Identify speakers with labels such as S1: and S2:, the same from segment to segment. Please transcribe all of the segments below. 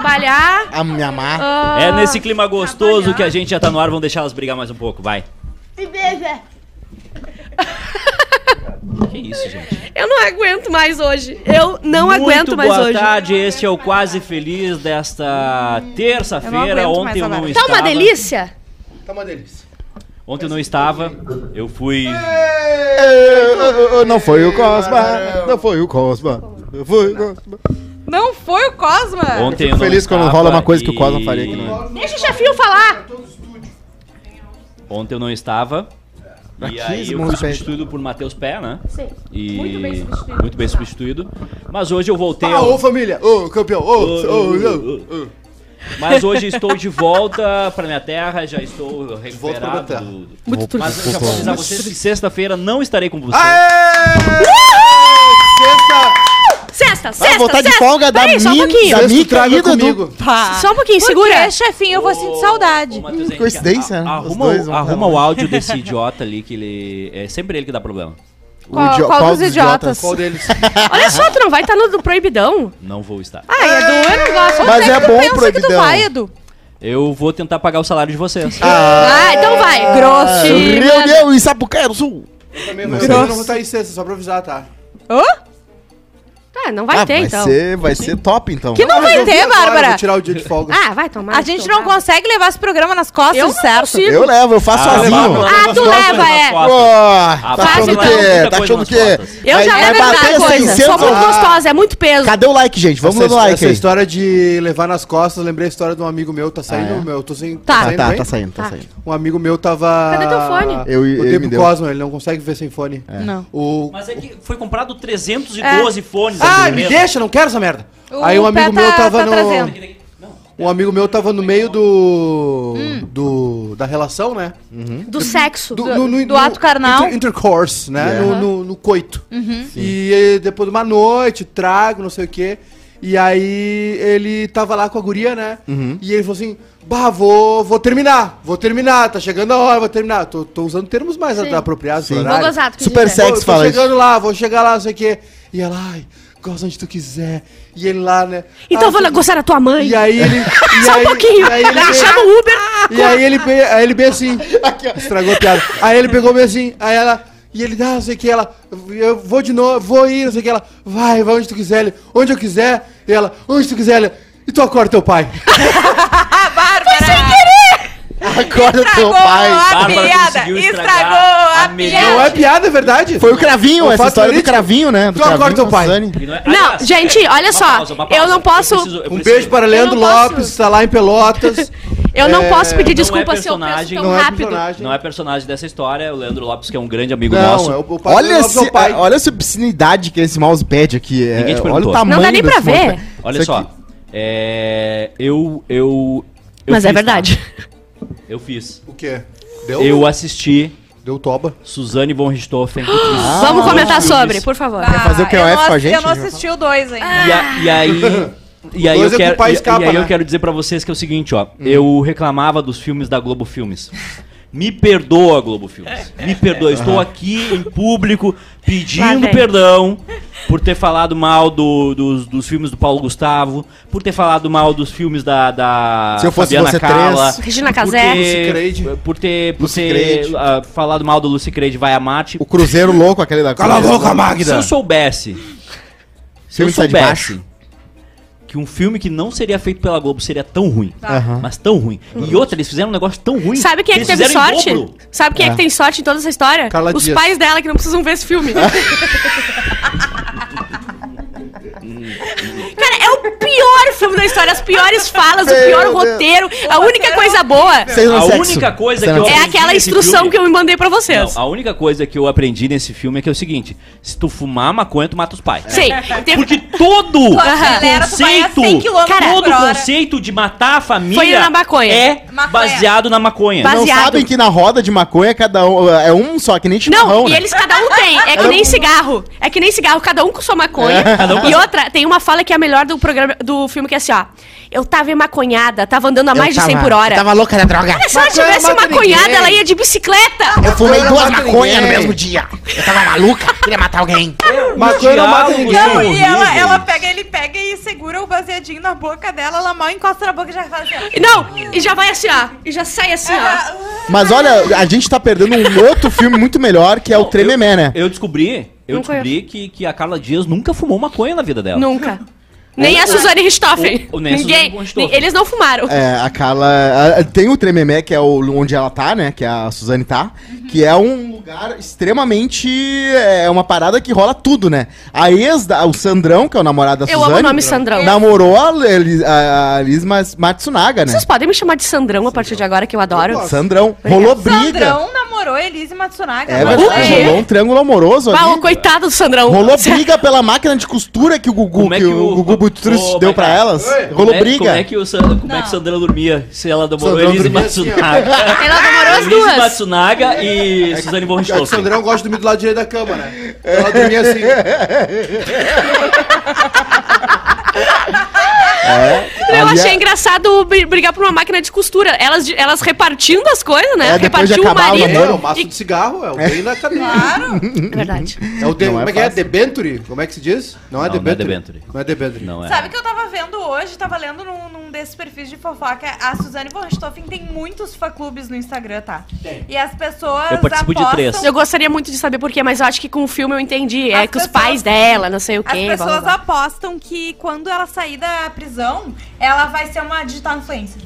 S1: trabalhar.
S2: A me amar.
S1: ah,
S3: É nesse clima gostoso
S1: trabalhar.
S3: que a gente já tá no ar, vamos deixar elas brigar mais um pouco, vai. Que isso, gente.
S1: Eu não aguento mais hoje. Eu não
S3: Muito
S1: aguento mais
S3: boa
S1: hoje.
S3: tarde, este é o Quase Feliz desta terça-feira. Ontem
S4: mais
S3: eu não.
S1: Tá
S3: estava.
S1: uma delícia?
S5: Tá uma delícia.
S3: Ontem eu não estava, eu fui...
S2: Não foi o Cosma. Não foi o Cosma. Não foi o Cosma.
S4: Não foi o Cosma?
S3: Ontem eu
S2: Fico feliz quando rola uma coisa que o
S3: e-
S2: Cosma faria que não é.
S1: Deixa o chefinho falar.
S3: Ontem eu não estava. E aí eu fui substituído por Matheus Pé, né?
S1: Sim.
S3: E...
S1: Muito bem substituído.
S3: Muito bem substituído. Mas hoje eu voltei
S5: Ah,
S3: ao...
S5: ô família! Ô, campeão! Ô, ô, ô, ô.
S3: Mas hoje estou de volta para minha terra, já estou
S5: volta pra
S3: recuperado.
S5: minha terra.
S3: do-
S1: Muito
S3: Mas eu já vou avisar vocês que sexta-feira não estarei com vocês.
S5: Aê! Sexta!
S1: Sexta, sexta,
S2: Ah, voltar de
S1: sexta.
S2: folga da
S1: Peraí, só um pouquinho.
S2: da
S5: Sexta traga
S2: e do
S5: comigo.
S4: Pá.
S1: Só um pouquinho, segura.
S4: quê, chefinho? Eu vou sentir saudade.
S2: Coincidência, né? Os
S3: Arruma,
S2: dois
S3: o,
S2: vão
S3: arruma o áudio desse idiota ali que ele. É sempre ele que dá problema.
S4: Qual-
S2: idi-
S4: qual dos idiotas?
S5: Qual deles?
S1: Olha só, tu não vai estar no do proibidão?
S3: Não vou estar.
S1: Ai, Edu, eu não gosto.
S2: Mas
S4: Onde
S2: é
S4: que tu
S2: bom
S4: pensa que tu
S2: proibidão.
S4: vai, Edu?
S3: Eu vou tentar pagar o salário de vocês.
S1: Ah, então vai.
S4: Grosso.
S2: Reunião em Sapucaia do Sul.
S5: Eu também vou, eu não vou estar em sexta, só pra avisar, tá?
S4: Hã?
S1: Tá, não vai
S2: Ah,
S1: ter,
S2: vai
S1: então.
S2: ser, vai ser top então.
S4: Que não vai
S5: Resolvi
S4: ter,
S5: agora,
S4: Bárbara.
S5: Vou tirar o dia de folga.
S1: Ah, vai tomar.
S4: A gente não consegue levar esse programa nas costas,
S1: Eu não
S4: certo?
S1: consigo.
S2: Eu levo, eu faço
S3: Ah,
S2: sozinho.
S1: Ah, tu leva, é.
S3: Costas.
S2: tá
S3: Ah,
S2: achando o quê? Tá achando o quê?
S1: Eu
S2: Vai-
S1: já
S2: vai
S1: levo
S2: bater
S1: muita coisa.
S2: 600
S1: Sou muito
S5: Ah.
S1: gostosa, é muito peso.
S2: Cadê o like, gente? Vamos
S5: essa,
S2: dando like
S5: essa história de levar nas costas, lembrei a história de um amigo meu, tá saindo,
S2: Ah, é?
S5: meu, eu tô sem,
S1: Tá.
S2: Tá,
S5: saindo
S2: tá,
S5: bem?
S2: tá saindo, tá
S1: Tá.
S2: saindo.
S5: Um amigo meu tava...
S1: Cadê teu fone?
S2: Eu-
S5: o Debo. Cosmo, ele não consegue ver sem fone.
S4: Não.
S5: O...
S3: Mas é que foi comprado 312 fones.
S5: Ah,
S3: aqui
S5: me deixa, não quero essa merda.
S4: O
S5: Aí um amigo
S4: Pé
S5: meu
S4: tá-
S5: tava
S4: tá
S5: no...
S4: trazendo.
S5: Um amigo meu tava no meio do... do da relação, né?
S1: Do sexo.
S5: Do,
S4: Do- do ato carnal.
S5: inter- intercourse, né?
S2: Yeah.
S5: No, no, no coito. E eh, depois de uma noite, trago, não sei o quê. E aí ele tava lá com a guria, né? E ele falou assim: Bah, vou, vou terminar, vou terminar, tá chegando a hora, vou terminar. Tô, tô usando termos mais
S1: Sim.
S5: apropriados pro
S2: Sim.
S1: Vou gozar,
S2: Super
S5: Tô- tô
S2: fala isso.
S5: chegando lá, vou chegar lá, não sei o quê. E ela, ai, gosta onde tu quiser. E ele lá, né?
S1: Então
S5: ah,
S1: vou lá gozar da tua mãe.
S5: E aí ele. E
S1: Só
S5: aí,
S1: um pouquinho.
S5: E aí ele veio-
S1: Chama o Uber.
S5: e aí ele, aí ele bem assim, estragou a piada. Aí ele pegou bem assim, aí ela, e ele, ah, não sei o que, ela, eu vou de novo, vou ir, não sei o que, ela, vai, vai onde tu quiser, ele, onde eu quiser, e ela, onde tu quiser, ele, e tu acorda teu pai.
S2: Acorda teu
S4: Estragou
S2: pai.
S4: a
S3: Bárbara
S4: piada!
S3: conseguiu estragar
S4: Estragou a,
S3: a melhor-
S4: piada!
S5: Não é piada, é verdade.
S2: Foi o cravinho,
S5: O
S2: essa
S5: fato
S2: história do
S5: verídico.
S2: cravinho, né? Do
S5: Tu acorda
S2: cravinho
S5: teu
S2: com
S5: pai.
S3: E é-
S1: Não,
S3: aliás,
S1: gente, olha
S3: uma
S1: só,
S3: pausa, uma
S1: eu
S3: pausa.
S1: não posso-
S3: preciso- eu
S5: Um
S3: preciso-
S5: beijo para Leandro
S1: Eu não posso-
S5: Lopes, tá lá em Pelotas.
S1: Eu não
S5: É,
S1: posso pedir
S3: não é
S1: desculpa se eu penso
S3: personagem,
S1: tão
S5: não é
S1: rápido.
S5: personagem.
S3: Não é personagem dessa história, é o Leandro Lopes, que é um grande amigo
S5: Não,
S3: nosso.
S5: é o, o pai
S2: Olha,
S5: do Lopes é o pai.
S2: olha essa obscenidade que é esse mousepad aqui. É,
S3: Ninguém te
S2: olha
S3: perguntou.
S2: o tamanho
S1: Não dá nem pra ver.
S2: mousepad.
S3: Olha
S2: Isso
S3: só.
S2: aqui.
S3: É, eu, eu, eu
S1: Mas é
S3: fiz,
S1: verdade.
S3: Eu fiz.
S5: O quê? Deu?
S3: Eu assisti
S5: Deu toba.
S3: Suzane von Richthofen.
S2: Ah,
S1: Vamos comentar sobre, por favor.
S4: Ah,
S2: fazer o QOF
S4: eu não
S2: com a gente?
S4: Eu não assisti o 2 ainda.
S3: E, a- e aí. E aí,
S5: Dois
S3: eu
S5: é que o
S3: quero,
S5: pai
S3: e-
S5: escapa,
S3: e aí
S5: né?
S3: eu quero dizer pra vocês que é o seguinte, ó. Eu reclamava dos filmes da Globo Filmes. Me perdoa, Globo Filmes. Me perdoa. Estou aqui em público pedindo perdão por ter falado mal do- dos, dos filmes do Paulo Gustavo, por ter falado mal dos filmes da, da
S2: Se eu fosse
S3: Fabiana
S2: você
S3: Carla,
S2: três.
S1: Regina Casé.
S5: Lucy
S3: ter,
S5: Creed.
S3: por ter, por
S2: Lucy
S3: ter
S2: Creed.
S3: ah, falado mal do Lucy Creed Vai a Mate.
S2: O Cruzeiro louco, aquele da
S5: Cala a boca,
S3: Se eu soubesse, se eu
S2: Filme sai de
S3: soubesse que um filme que não seria feito pela Globo seria tão ruim,
S2: Aham.
S3: mas tão ruim. E outra, eles fizeram um negócio tão ruim.
S1: Sabe quem é que teve sorte? Sabe quem é.
S2: É.
S1: que tem sorte em toda essa história?
S5: Carla
S1: Os
S5: Dias.
S1: pais dela que não precisam ver esse filme. Cara, é o pior filme da história, as piores falas, o
S2: Meu
S1: pior
S2: Deus.
S1: roteiro. A única coisa boa
S3: A única coisa que eu
S1: é aquela instrução
S3: filme-
S1: que eu mandei pra vocês.
S3: Não, a única coisa que eu aprendi nesse filme é que é o seguinte: se tu fumar maconha, tu mata os pais.
S1: Sim.
S3: Porque todo conceito,
S4: 100 km
S1: Cara,
S3: todo conceito de matar a família
S1: Foi na maconha.
S3: é
S4: Maconha.
S3: baseado na maconha.
S1: Base-
S2: Não
S1: baseado.
S2: sabem que na roda de maconha cada um é um só, que nem chimarrão,
S1: Não, e
S2: né?
S1: eles cada um tem. É que nem cigarro. É que nem cigarro, cada um com sua maconha.
S3: um
S1: E outra, tem uma fala que é a melhor do programa do filme, que é assim, ó. Eu tava maconhada, tava andando a mais de 100 por hora.
S2: Eu tava louca da droga.
S1: Cara, se ela
S5: Maconha
S1: tivesse maconhada,
S5: ninguém.
S1: ela ia de bicicleta.
S2: Eu fumei duas maconhas no mesmo dia. Eu tava maluca, queria matar alguém.
S5: Maconha não mata ninguém.
S4: Não, e ela, ela pega, ele pega e segura o baseadinho na boca dela, ela mal encosta na boca e já faz assim. ó.
S1: Não, e já vai assim, ó. E já sai assim, ó.
S2: Mas olha, a gente tá perdendo um outro filme muito melhor, que é o Trememé, né?
S3: Eu descobri, eu
S1: Não
S3: descobri que, que a Carla Dias nunca fumou maconha na vida dela.
S1: Nunca. Nem a Suzane Richthofen.
S3: nem a
S1: Ninguém.
S3: Suzane Richthofen.
S1: Eles não fumaram.
S2: É, a Carla. a- tem o Trememé, que é o, onde ela tá, né? Que a Suzane tá. Que é um lugar extremamente. É uma parada que rola tudo, né? A ex, da, o Sandrão, que é o namorado da
S1: Eu
S2: Suzane.
S1: amo o nome Sandrão.
S2: Namorou a, Li- a, a Liz Mas- Matsunaga, né?
S1: Vocês podem me chamar de Sandrão a partir de agora, que eu adoro.
S2: Sandrão. Rolou briga.
S4: Sandrão namorou Elise Matsunaga.
S2: É
S4: Mas
S2: verdade,
S1: quê?
S2: rolou um triângulo amoroso
S1: Ah, o
S2: ali.
S1: coitado do Sandrão.
S2: Rolou briga pela máquina de costura que o Gugu,
S3: Como é
S2: que,
S3: que
S2: o
S3: o-
S2: Gugu Butrus
S3: Ô,
S2: deu pra
S3: cá.
S2: elas.
S5: Oi.
S2: Rolou
S3: Como é-
S2: briga.
S3: Como é que o, San- como é que Sandra dormia se ela namorou
S5: Sandrão
S3: Elise. Matsunaga?
S1: Ela namorou as
S3: Elise
S1: duas.
S3: Matsunaga e Suzane von
S5: É
S3: Richthofen.
S5: Sandrão gosta de dormir do lado direito da cama, né? Ela dormia assim.
S1: Eu
S2: Ali
S1: achei
S2: é-
S1: engraçado br- brigar por uma máquina de costura. Elas, elas repartindo as coisas, né?
S2: É,
S1: Repartiu o marido.
S5: É,
S2: namoro.
S5: o maço
S1: E-
S5: de cigarro, é o bem da cadeia.
S4: Claro.
S1: É verdade.
S5: É o de,
S2: é
S5: como é que é? Debenture? Como é que se diz? Não é
S3: Não, não é
S5: Debenture.
S3: debenture.
S5: Não é Debenture.
S3: Não é.
S4: Sabe que eu tava vendo hoje, tava lendo num desses perfis de fofoca, a Suzane von Richthofen tem muitos fã-clubes no Instagram, tá?
S5: Tem.
S4: E as pessoas
S3: Eu participo de três.
S1: Eu gostaria muito de saber porquê, mas eu acho que com o filme eu entendi. É
S4: As
S1: que os pais dela, não sei o
S4: As
S1: quê. blá, blá,
S4: pessoas
S1: blá.
S4: apostam que quando ela sair da prisão, ela vai ser uma digital influencer.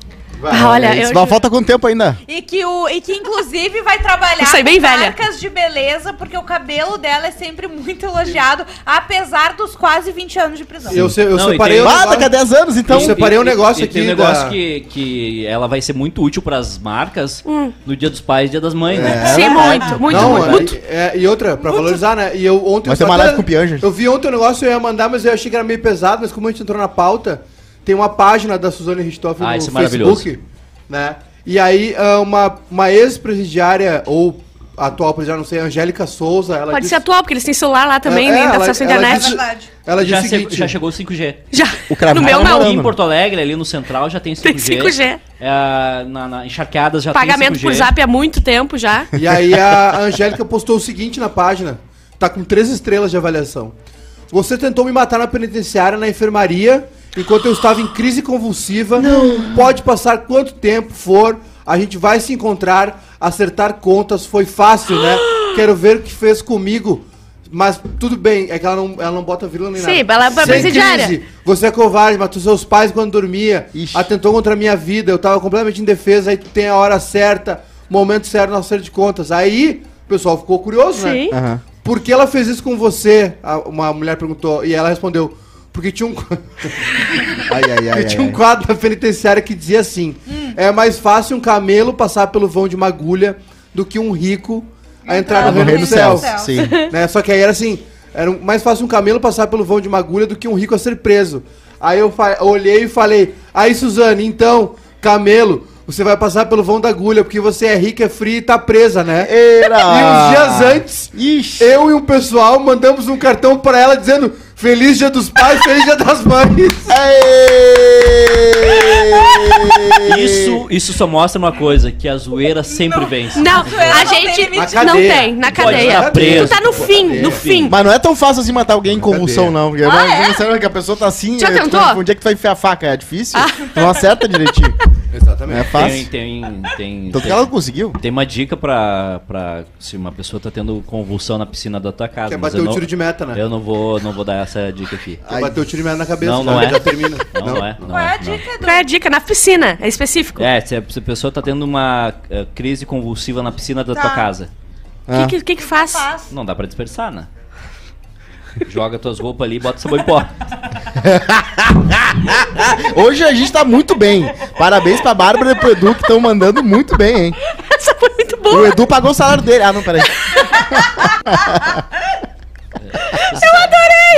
S1: Ah, olha,
S2: Isso
S1: eu
S2: vai- falta quanto tempo ainda?
S4: E que, o, e que inclusive vai trabalhar
S1: Isso aí, bem
S4: com
S1: velha.
S4: marcas de beleza, porque o cabelo dela é sempre muito elogiado, apesar dos quase 20 anos de prisão.
S5: Eu, se- eu
S3: Não,
S5: separei
S3: tem-
S5: o
S2: Ah, daqui a 10 anos, então.
S5: Eu separei um negócio
S3: e tem
S5: aqui
S3: um negócio
S5: da-
S3: que, que ela vai ser muito útil pras marcas
S1: Hum.
S3: no Dia dos Pais e Dia das Mães, né?
S1: Sim, muito, muito,
S5: não,
S1: muito.
S5: é-
S1: muito.
S5: é- e outra, pra valorizar, né? E eu ontem.
S2: Vai ter uma
S5: até-
S2: live com o.
S5: Eu vi ontem o negócio, eu ia mandar, mas eu achei que era meio pesado, mas como a gente entrou na pauta, tem uma página da Suzane Richthofen
S3: Ah,
S5: no
S3: isso é maravilhoso.
S5: Facebook, né? E aí, ah, uma, uma ex-presidiária, ou atual presidiária, não sei, Angélica Souza, ela
S1: Pode
S5: disse-
S1: ser atual, porque eles têm celular lá também,
S5: É,
S1: nem
S5: é,
S1: dá
S5: ela-
S1: acesso à
S5: ela
S1: internet.
S5: disse-
S4: É.
S5: Ela
S3: Já,
S5: disse o
S3: che-
S5: seguinte...
S3: já chegou o 5G.
S1: Já.
S2: O cravado
S1: no meu não.
S3: Aqui em Porto Alegre, ali no Central, já tem 5G.
S1: Tem 5G.
S3: É, na, na encharqueadas já
S1: Pagamento
S3: tem 5G.
S1: por zap há muito tempo já.
S5: E aí a Angélica postou o seguinte na página. Tá com três estrelas de avaliação. Você tentou me matar na penitenciária, na enfermaria, enquanto eu estava em crise convulsiva. Pode passar quanto tempo for. A gente vai se encontrar. Acertar contas foi fácil, né? Quero ver o que fez comigo. Mas tudo bem, é que ela não, ela não bota vírgula nem
S1: Sim,
S5: nada.
S1: ela é
S5: Sem
S1: presidiária.
S5: crise. Você é covarde, matou seus pais quando dormia.
S2: Ixi.
S5: Atentou contra a minha vida. Eu tava completamente indefesa. Aí tu tem a hora certa, o momento certo no acerto de contas. Aí o pessoal ficou curioso,
S1: Sim.
S5: né?
S2: Aham.
S5: Por que ela fez isso com você? A- Uma mulher perguntou. E ela respondeu. Porque tinha um,
S2: Ai, ai, ai.
S5: porque tinha um quadro na penitenciária que dizia assim: É mais fácil um camelo passar pelo vão de uma agulha do que um rico a entrar
S2: Ah,
S5: no
S2: no
S5: reino
S2: reino
S5: do céu.
S2: céu. Sim.
S5: né? Só que aí era assim: era um- mais fácil um camelo passar pelo vão de uma agulha do que um rico a ser preso. Aí eu olhei e falei: Aí, Suzane, então, camelo, você vai passar pelo vão da agulha porque você é rica, é fria e tá presa, né?
S2: Era.
S5: E uns dias antes,
S2: Ixi.
S5: eu e o pessoal mandamos um cartão pra ela dizendo Feliz Dia dos Pais, Feliz Dia das Mães.
S2: Aê!
S3: Isso, isso só mostra uma coisa, que a zoeira sempre vence.
S1: Não, a
S4: não tem
S1: gente não
S5: cadeia.
S1: tem, na cadeia.
S3: estar preso.
S1: Tu tá no fim, no fim.
S2: Mas não é tão fácil assim matar alguém em convulsão, não. Porque
S4: Ah,
S2: não,
S4: é?
S2: não sabe que a pessoa tá assim.
S1: Já tentou? Ah.
S2: Onde é que tu vai enfiar a faca? É difícil? Tu não acerta direitinho.
S5: Exatamente.
S2: É
S3: Tem,
S2: fácil.
S3: tem, tem, tem,
S2: que ela conseguiu.
S3: tem uma dica pra, pra se uma pessoa tá tendo convulsão na piscina da tua casa.
S5: Quer bater o
S3: não-
S5: tiro de meta, né?
S3: Eu não vou, não vou dar essa dica aqui.
S5: Quer bater o tiro na cabeça,
S3: Não,
S5: já,
S3: não é.
S5: já termina.
S3: Não, não, é. Não
S4: Qual é
S3: é,
S4: a
S3: não.
S4: dica, Edu?
S1: Qual é a dica? Na piscina, é específico.
S3: É, se a, pessoa tá tendo uma eh, crise convulsiva na piscina da
S4: Tá.
S3: tua casa,
S1: O que, que, que que faz?
S3: Não dá pra dispersar, né? Joga tuas roupas ali e bota sabão em pó.
S2: Hoje a gente tá muito bem. Parabéns pra Bárbara e pro Edu que estão mandando muito bem, hein?
S1: Essa foi muito
S2: O
S1: boa.
S2: Edu pagou o salário dele. Ah, não, peraí.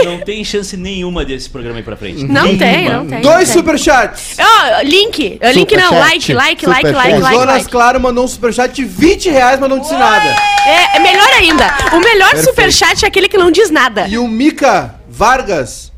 S3: Não tem chance nenhuma desse programa aí pra frente.
S1: Não
S3: Nenhuma.
S1: tem, não tem.
S5: Dois superchats.
S1: Ó, link. Uh, link não, like, like, like, like,
S5: O
S1: like,
S5: Jonas
S1: like.
S5: Claro mandou um superchat de 20 reais, mas não disse nada.
S1: É, é melhor ainda. O melhor
S2: Perfeito.
S1: superchat é aquele que não diz nada.
S5: E o Mika Vargas,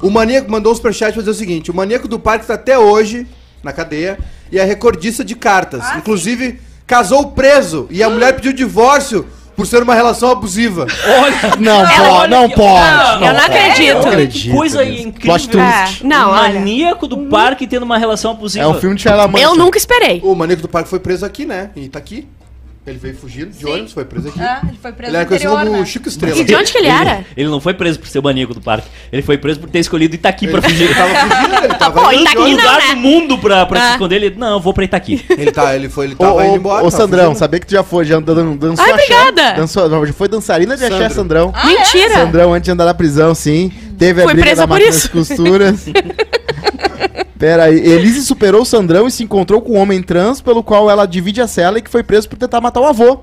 S5: o maníaco, mandou um superchat pra dizer o seguinte: o maníaco do parque tá até hoje na cadeia e é recordista de cartas. Inclusive, casou preso e a mulher pediu divórcio por ser uma relação abusiva.
S3: Olha,
S2: Não
S1: Ela-
S3: olha
S2: não
S3: que-
S2: pode.
S1: eu não acredito.
S2: Eu acredito
S3: coisa
S2: nisso.
S3: incrível.
S1: É, não, olha.
S3: maníaco do parque tendo uma relação abusiva.
S2: É um filme de Shyamalan.
S1: Eu nunca esperei.
S5: O Maníaco do Parque foi preso aqui, né? E tá aqui. Ele veio fugindo de
S4: Sim.
S5: ônibus, foi preso aqui.
S4: Ah, ele foi preso
S5: Ele era conhecido
S4: interior,
S5: como
S4: né?
S5: Chico Estrela.
S1: E de onde que ele era?
S3: Ele não foi preso por ser o maníaco do parque. Ele foi preso por ter escolhido Itaqui pra fugir.
S5: Ele tava fugindo, ele tava
S1: Pô,
S5: indo de
S1: Itaqui
S3: Um lugar
S1: né?
S3: do mundo pra, pra se
S1: Ah.
S3: esconder. Ele, não, eu vou pra Itaqui.
S5: Ele, tá, ele, foi, ele
S2: Ô,
S5: tava indo
S2: ô,
S5: embora.
S2: ô, Sandrão,
S5: fugindo.
S2: sabia que tu já foi, já dan- dançou
S1: Ai,
S2: axé?
S1: obrigada.
S2: Dançou, já foi dançarina de axé,
S5: Sandro.
S2: Sandrão.
S1: Mentira.
S2: Sandrão, antes de andar na prisão, sim. Teve a
S1: Foi
S2: briga da
S1: por
S2: máquina
S1: isso?
S2: das costuras. Pera aí, Elise superou o Sandrão e se encontrou com um homem trans, pelo qual ela divide a cela e que foi preso por tentar matar o avô.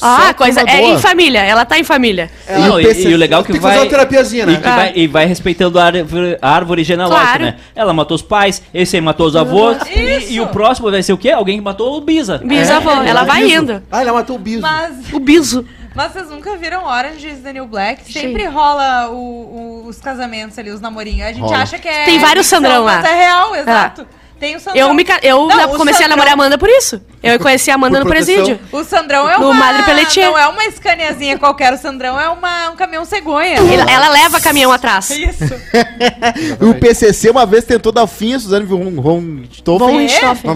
S1: Ah, coisa. É
S2: boa.
S1: em família. Ela tá em família.
S5: É,
S3: Não,
S2: o
S3: e,
S2: PC
S3: e o legal é que
S5: Tem que
S3: vai...
S5: fazer uma terapiazinha,
S3: E,
S5: né?
S3: que vai, e vai respeitando a árvore, a árvore genealógica,
S1: Claro.
S3: né? Ela matou os pais, esse aí matou os avós.
S4: Isso.
S3: E, e o próximo vai ser o quê? Alguém que matou o Bisa.
S1: Bisavô.
S5: É,
S1: ela
S5: é
S1: vai
S5: biso.
S1: indo.
S5: Ah, ela matou o biso.
S4: Mas,
S1: O biso.
S4: Mas vocês nunca viram Orange is the New Black?
S1: Sim.
S4: Sempre rola o- o- os casamentos ali, os namorinhos. A gente
S2: Rola.
S4: acha que é.
S1: Tem vários
S4: ficção,
S1: Sandrão lá.
S4: Mas é real, exato. Tem o Sandrão.
S1: Eu, me, eu
S4: Não,
S1: comecei a
S4: Sandrão-
S1: namorar a Amanda por isso. Eu conheci a Amanda no presídio.
S4: O Sandrão é uma.
S1: Madre Pelletier.
S4: Não é uma escaneazinha qualquer, o Sandrão é uma, um caminhão cegonha.
S1: Ela, ela leva caminhão atrás.
S4: Isso.
S2: O PCC uma vez tentou dar fim a Suzane von
S1: Von
S2: Richthofen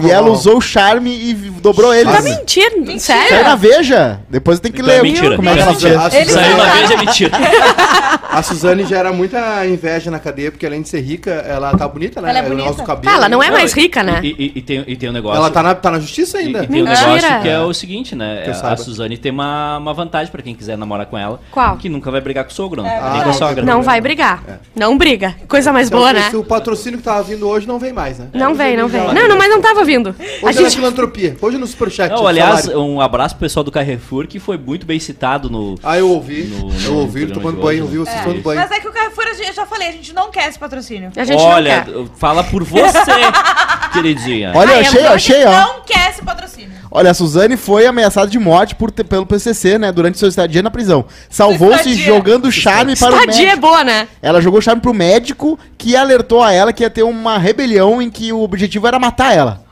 S2: e ela usou o charme e dobrou ele.
S1: Tá mentindo.
S2: Saiu
S1: Sério?
S2: na Veja. Depois tem que
S3: Então é
S2: ler
S3: mentira.
S2: como é que
S3: é
S2: ela
S3: mentira.
S2: fez.
S5: A
S3: Saiu
S5: Suzane,
S3: uma vez é mentira.
S5: a Suzane gera muita inveja na cadeia, porque além de ser rica, ela tá bonita, né?
S4: Ela é
S5: O negócio
S4: bonita.
S5: do cabelo.
S1: Ela não é
S3: Não,
S1: mais
S3: e-
S1: rica, né?
S3: E, e- e tem, e tem um negócio...
S5: Ela tá na, tá na justiça
S3: E,
S5: ainda.
S3: e tem um negócio que é o seguinte, né?
S5: Que eu
S3: A. Suzane tem uma, uma vantagem pra quem quiser namorar com ela.
S1: Qual?
S3: Que nunca vai brigar com o sogro, não.
S4: É
S5: verdade.
S3: com a sogra.
S1: Não vai brigar. Não briga. Coisa mais
S5: Então,
S1: boa, né?
S5: se o patrocínio que tava vindo hoje não vem mais, né?
S1: Não vem, não vem. Não, não, mas não tava vindo. A
S5: Hoje é na
S1: gente.
S5: filantropia. Hoje no superchat.
S3: Não, aliás,
S5: salário.
S3: um abraço pro pessoal do Carrefour, que foi muito bem citado no...
S5: Ah, eu ouvi.
S3: No-
S5: eu
S3: no
S5: ouvi,
S3: programa
S5: tomando banho, ouvi
S3: né?
S5: vocês
S4: É.
S5: tomando banho.
S4: Mas é que o Carrefour, eu já falei, a gente não quer esse patrocínio.
S1: A gente
S3: Olha,
S1: não quer.
S3: fala por você, queridinha.
S2: Olha, eu achei,
S1: é
S2: eu achei, ó.
S4: Não quer esse patrocínio.
S2: Olha, a Suzane foi ameaçada de morte por pelo PCC, né? Durante seu estadia na prisão. Salvou-se
S4: Estadia.
S2: jogando charme para o
S1: Estadia é
S2: médico.
S1: boa, né?
S2: Ela jogou charme pro médico que alertou a ela que ia ter uma rebelião em que o objetivo era matar ela.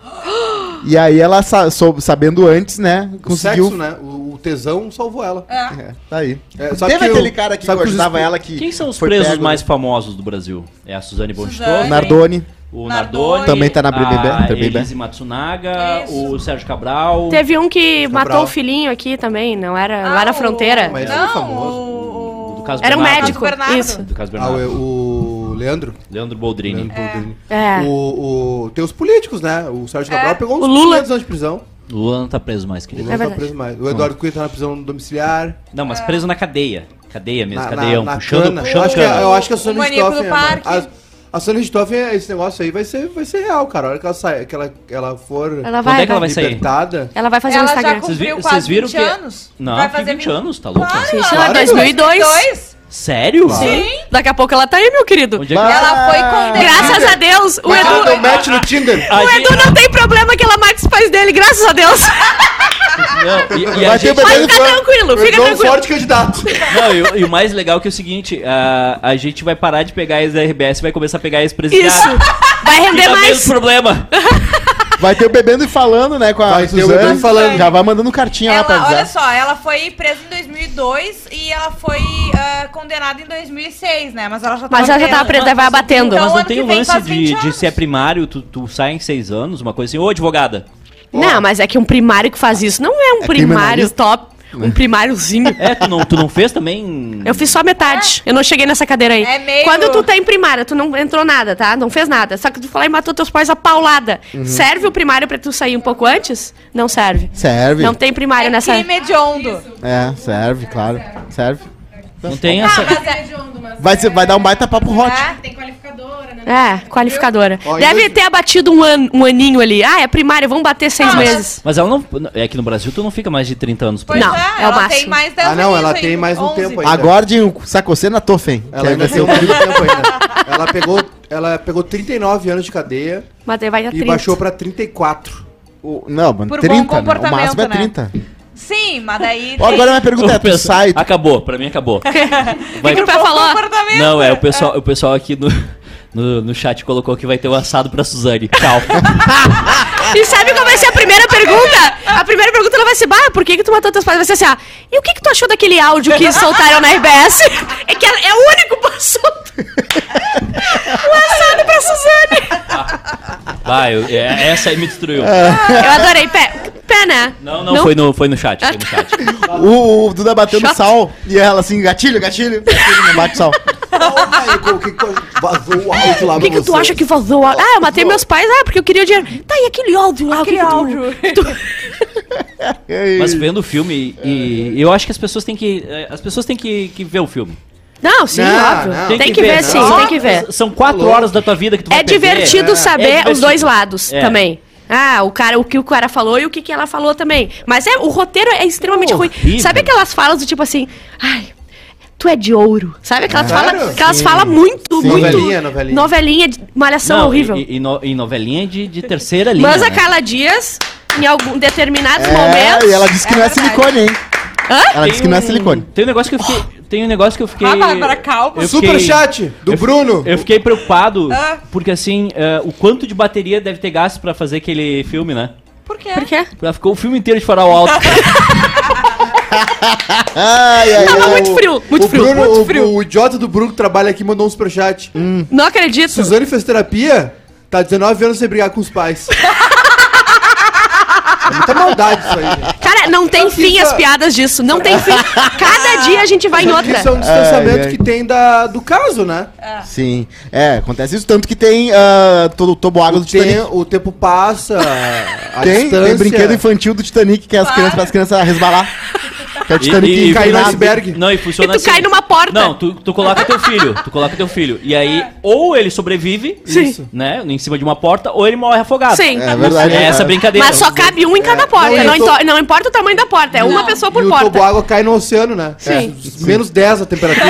S2: E aí ela, sabendo antes, né?
S5: O
S2: Conseguiu.
S5: sexo, né? O, o tesão salvou ela.
S4: É.
S2: É, tá aí.
S5: É,
S2: Teve
S5: que
S2: aquele
S5: eu-
S2: cara que gostava ela que.
S3: Quem são os
S2: foi
S3: presos
S2: pego,
S3: mais
S2: né?
S3: famosos do Brasil? É a Suzane. Richthofen,
S2: Nardoni.
S3: o
S4: Nardoni.
S3: Nardoni,
S2: Também tá na BBB,
S3: a. Elise Matsunaga,
S4: Isso.
S3: o Sérgio Cabral.
S1: Teve um que
S5: Cabral.
S1: matou o filhinho aqui também, não era lá
S4: Ah,
S1: na
S4: o-
S1: fronteira.
S5: Mas-
S4: não,
S5: é famoso.
S4: o-
S3: Do caso
S1: Era um
S3: Bernardo.
S1: médico.
S4: Bernardo.
S1: Isso.
S3: Do caso
S5: Ah,
S3: Bernardo.
S5: o, o Leandro.
S3: Leandro Boldrini.
S5: Leandro Boldrini.
S1: É.
S5: O, o, tem os políticos, né? O Sérgio Cabral
S4: É.
S5: pegou uns
S1: O Lula.
S5: 500 anos de prisão.
S3: O Lula não tá preso mais,
S5: O
S3: querido.
S5: Lula
S1: É
S5: tá
S1: verdade.
S5: preso mais. O Eduardo Cunha tá na prisão domiciliar.
S3: Não, mas preso na cadeia. Cadeia mesmo,
S5: Na,
S3: cadeião.
S5: na, na
S3: puxando,
S5: cana.
S3: puxando
S5: acho que,
S3: cana.
S5: eu acho que a
S4: O
S5: Sônia
S4: maníaco do parque.
S5: A, a Sônia Richthofen, esse negócio aí vai ser, vai ser real, cara. A hora que ela, sai, que ela, que ela for
S1: Ela
S3: Quando
S1: vai,
S3: é que ela vai sair?
S5: libertada...
S1: Ela vai fazer um
S4: Ela
S1: Instagram.
S4: já
S3: Vocês vi-
S4: cumpriu
S3: vocês
S4: quase
S3: viram
S4: 20
S3: que-
S4: anos.
S3: Não,
S4: Vai
S3: que
S4: fazer
S3: 20 anos, tá louca?
S4: Claro, ela
S1: chama
S4: vai
S1: 2002.
S4: 2002.
S3: Sério?
S4: Sim.
S1: Daqui a pouco ela tá aí, meu querido.
S3: É.
S4: Ela foi condenada.
S1: Graças a Deus, o
S5: Mas ela
S1: Edu,
S5: deu match no Tinder.
S3: A
S1: o
S3: gente-
S1: Edu não tem problema que ela mate os pais dele, graças a Deus.
S3: Não, e, e a gente...
S1: ficar
S2: fã.
S1: tranquilo,
S5: Eu
S1: fica
S5: dou um
S1: tranquilo.
S5: forte candidato.
S3: Não, e, o- e o mais legal é que é o seguinte, a, a gente vai parar de pegar ex da RBS e vai começar a pegar ex-presidiário.
S1: Isso. Vai render
S3: Fica
S1: mais.
S3: mesmo problema.
S2: Vai ter o bebendo e falando, né? Com a
S5: Vai ter o bebendo e falando.
S2: Já vai mandando cartinha lá pra
S4: Ela,
S2: avisar.
S4: olha só, ela foi presa em 2002 e ela foi ah, condenada em 2006, né? Mas ela já tava
S1: Mas ela já tava presa, vai batendo.
S4: Então,
S3: Mas não tem o lance de,
S4: 20
S3: de se é primário, tu, tu sai em seis anos, uma coisa assim. Ô, advogada.
S1: Não, mas é que um primário que faz isso não é um
S2: É
S1: primário top. Um primáriozinho.
S3: É, tu não, tu não fez também?
S1: Eu fiz só metade. Eu não cheguei nessa cadeira aí.
S4: É meio-
S1: Quando tu tá em primária, tu não entrou nada, tá? Não fez nada. Só que tu foi lá e matou teus pais a paulada.
S2: Uhum.
S1: Serve o primário pra tu sair um pouco antes? Não serve.
S2: Serve.
S1: Não tem primário
S4: É
S1: nessa.
S4: crime hediondo.
S2: É, serve, claro. Serve.
S3: Não tem
S4: Ah,
S3: essa...
S4: mas é...
S2: Vai, ser- vai dar um baita papo hot.
S4: É.
S6: Tem qualificadora, né?
S1: É, qualificadora.
S5: Ó,
S1: Deve
S5: ainda-
S1: ter abatido um, an um aninho ali. Ah, é primário, vamos bater seis
S4: Ah, mas-
S1: meses.
S3: Mas ela não... É que no Brasil tu não fica mais de 30 anos
S4: Pois
S3: preso.
S1: Não,
S4: é,
S1: é o
S4: ela
S1: máximo.
S4: tem mais 10
S5: Ah, não, ela
S4: aninhos
S5: tem
S4: ainda,
S5: mais um
S4: 11.
S5: tempo ainda.
S2: Agorde o Sacocena Tofen.
S5: Ela ainda
S2: vai
S5: tem
S2: ser
S5: um muito tempo ainda. Ela pegou, ela pegou 39 anos de cadeia
S1: Mas daí vai a
S5: e
S1: 30.
S5: baixou pra 34.
S2: o- Não, mano,
S4: Por
S2: 30.
S4: bom
S2: né? O
S4: comportamento,
S2: máximo é
S4: né?
S2: 30.
S4: Sim, mas daí...
S2: Ó, agora minha pergunta é:
S3: penso,
S2: sai.
S3: Acabou, pra mim acabou. Vai-
S1: que o pé falou?
S4: comportamento.
S3: Não, é o pessoal, o pessoal aqui no, no, no chat colocou que vai ter o assado pra Suzane. Tchau.
S1: E sabe qual vai ser a primeira pergunta? A primeira pergunta ela vai ser: bah, por que, que tu matou teus pais? Vai ser assim, ah, e o que, que tu achou daquele áudio que soltaram na RBS? É que é o único assunto. o assado pra Suzane.
S3: Vai, é- essa aí me destruiu.
S1: Eu adorei. Pé, né?
S3: Não, não, Foi, no, foi no chat. Foi no chat.
S2: O, o Duda batendo
S1: Shot.
S2: sal e ela assim, gatilho, gatilho. gatilho não bate sal.
S5: Ô, O que que tu vazou o áudio lá
S1: O que, que tu acha que vazou? Ah, eu matei meus pais. Ah, porque eu queria dinheiro. Tá, e aquele áudio lá?
S4: Aquele
S1: o que que tu-
S4: áudio.
S3: Mas vendo o filme, e eu acho que as pessoas têm que. eh, As pessoas têm que, que ver o filme.
S1: Não, sim,
S5: Não,
S1: óbvio.
S5: não.
S1: Tem, que, ver, sim,
S3: Só-
S1: tem que ver.
S3: São quatro
S5: Falou.
S3: horas da tua vida que tu vai
S1: É
S3: perder.
S1: divertido
S3: É.
S1: saber
S3: É
S1: os dois lados
S3: É.
S1: também. Ah, o cara, o que o cara falou e o que, que ela falou também. Mas é, o roteiro é extremamente ruim.
S3: Horrível.
S1: Sabe aquelas falas do tipo assim, ai, tu é de ouro. Sabe aquelas
S5: Sério?
S1: falas, aquelas
S2: Sim.
S1: falas muito,
S2: Sim.
S1: muito.
S5: Novelinha, novelinha.
S1: Novelinha de malhação
S3: Não,
S1: horrível.
S3: E, e, no- e novelinha de, de terceira linha.
S1: Mas a
S3: né?
S1: Carla Dias, em algum determinados
S2: É,
S1: momentos.
S2: e ela disse que
S4: É
S2: não é
S4: verdade.
S2: silicone, hein?
S1: Hã?
S2: Ela disse que não é silicone.
S3: Tem um negócio que eu fiquei. Tem um negócio que eu fiquei.
S4: Ah, Bárbara, calma.
S3: eu
S5: Super
S3: fiquei-
S5: chat do
S3: eu-
S5: Bruno.
S3: Eu fiquei preocupado,
S4: Ah.
S3: porque assim, eh, o quanto de bateria deve ter gasto pra fazer aquele filme, né?
S4: Por quê?
S1: Por quê?
S3: Ela ficou o filme inteiro de farol alto.
S2: Ai, ai,
S1: Tava muito frio, muito
S5: o
S1: frio,
S5: Bruno,
S1: muito
S5: o-
S1: frio.
S5: O, idiota do Bruno que trabalha aqui mandou um superchat.
S1: Não acredito.
S5: Suzane fez terapia, tá 19 anos sem brigar com os pais. é muita maldade isso aí, gente.
S1: Cara, não tem fim as
S5: é-
S1: piadas disso. Não tem fim. Cada dia a gente vai em outra.
S5: Isso é um distanciamento
S2: Ai, ai.
S5: que tem da, do caso, né?
S2: Sim. É, acontece isso. Tanto que tem ah, todo o toboágua do
S5: O, tem-
S2: Titanic.
S5: o tempo passa, a
S2: Tem,
S5: distância...
S2: tem brinquedo infantil do Titanic que é as crianças, para as crianças resbalar. Que é o Titanic
S3: E- e-
S5: Cair no iceberg.
S3: Não, e funciona assim.
S1: E tu cai numa porta.
S3: Não, tu, tu coloca teu filho. Tu coloca teu filho. E aí, ou ele sobrevive,
S1: Sim.
S3: né? Em cima de uma porta, ou ele morre afogado.
S1: Sim.
S2: É verdade.
S3: É essa
S2: é.
S3: brincadeira.
S1: Mas só cabe um em cada porta.
S5: Não, e
S1: Não,
S5: tô-
S1: não importa o tamanho da porta, é uma pessoa por
S5: e o
S1: porta.
S5: toboágua cai no oceano, né?
S1: Sim.
S5: É, menos 10 a temperatura.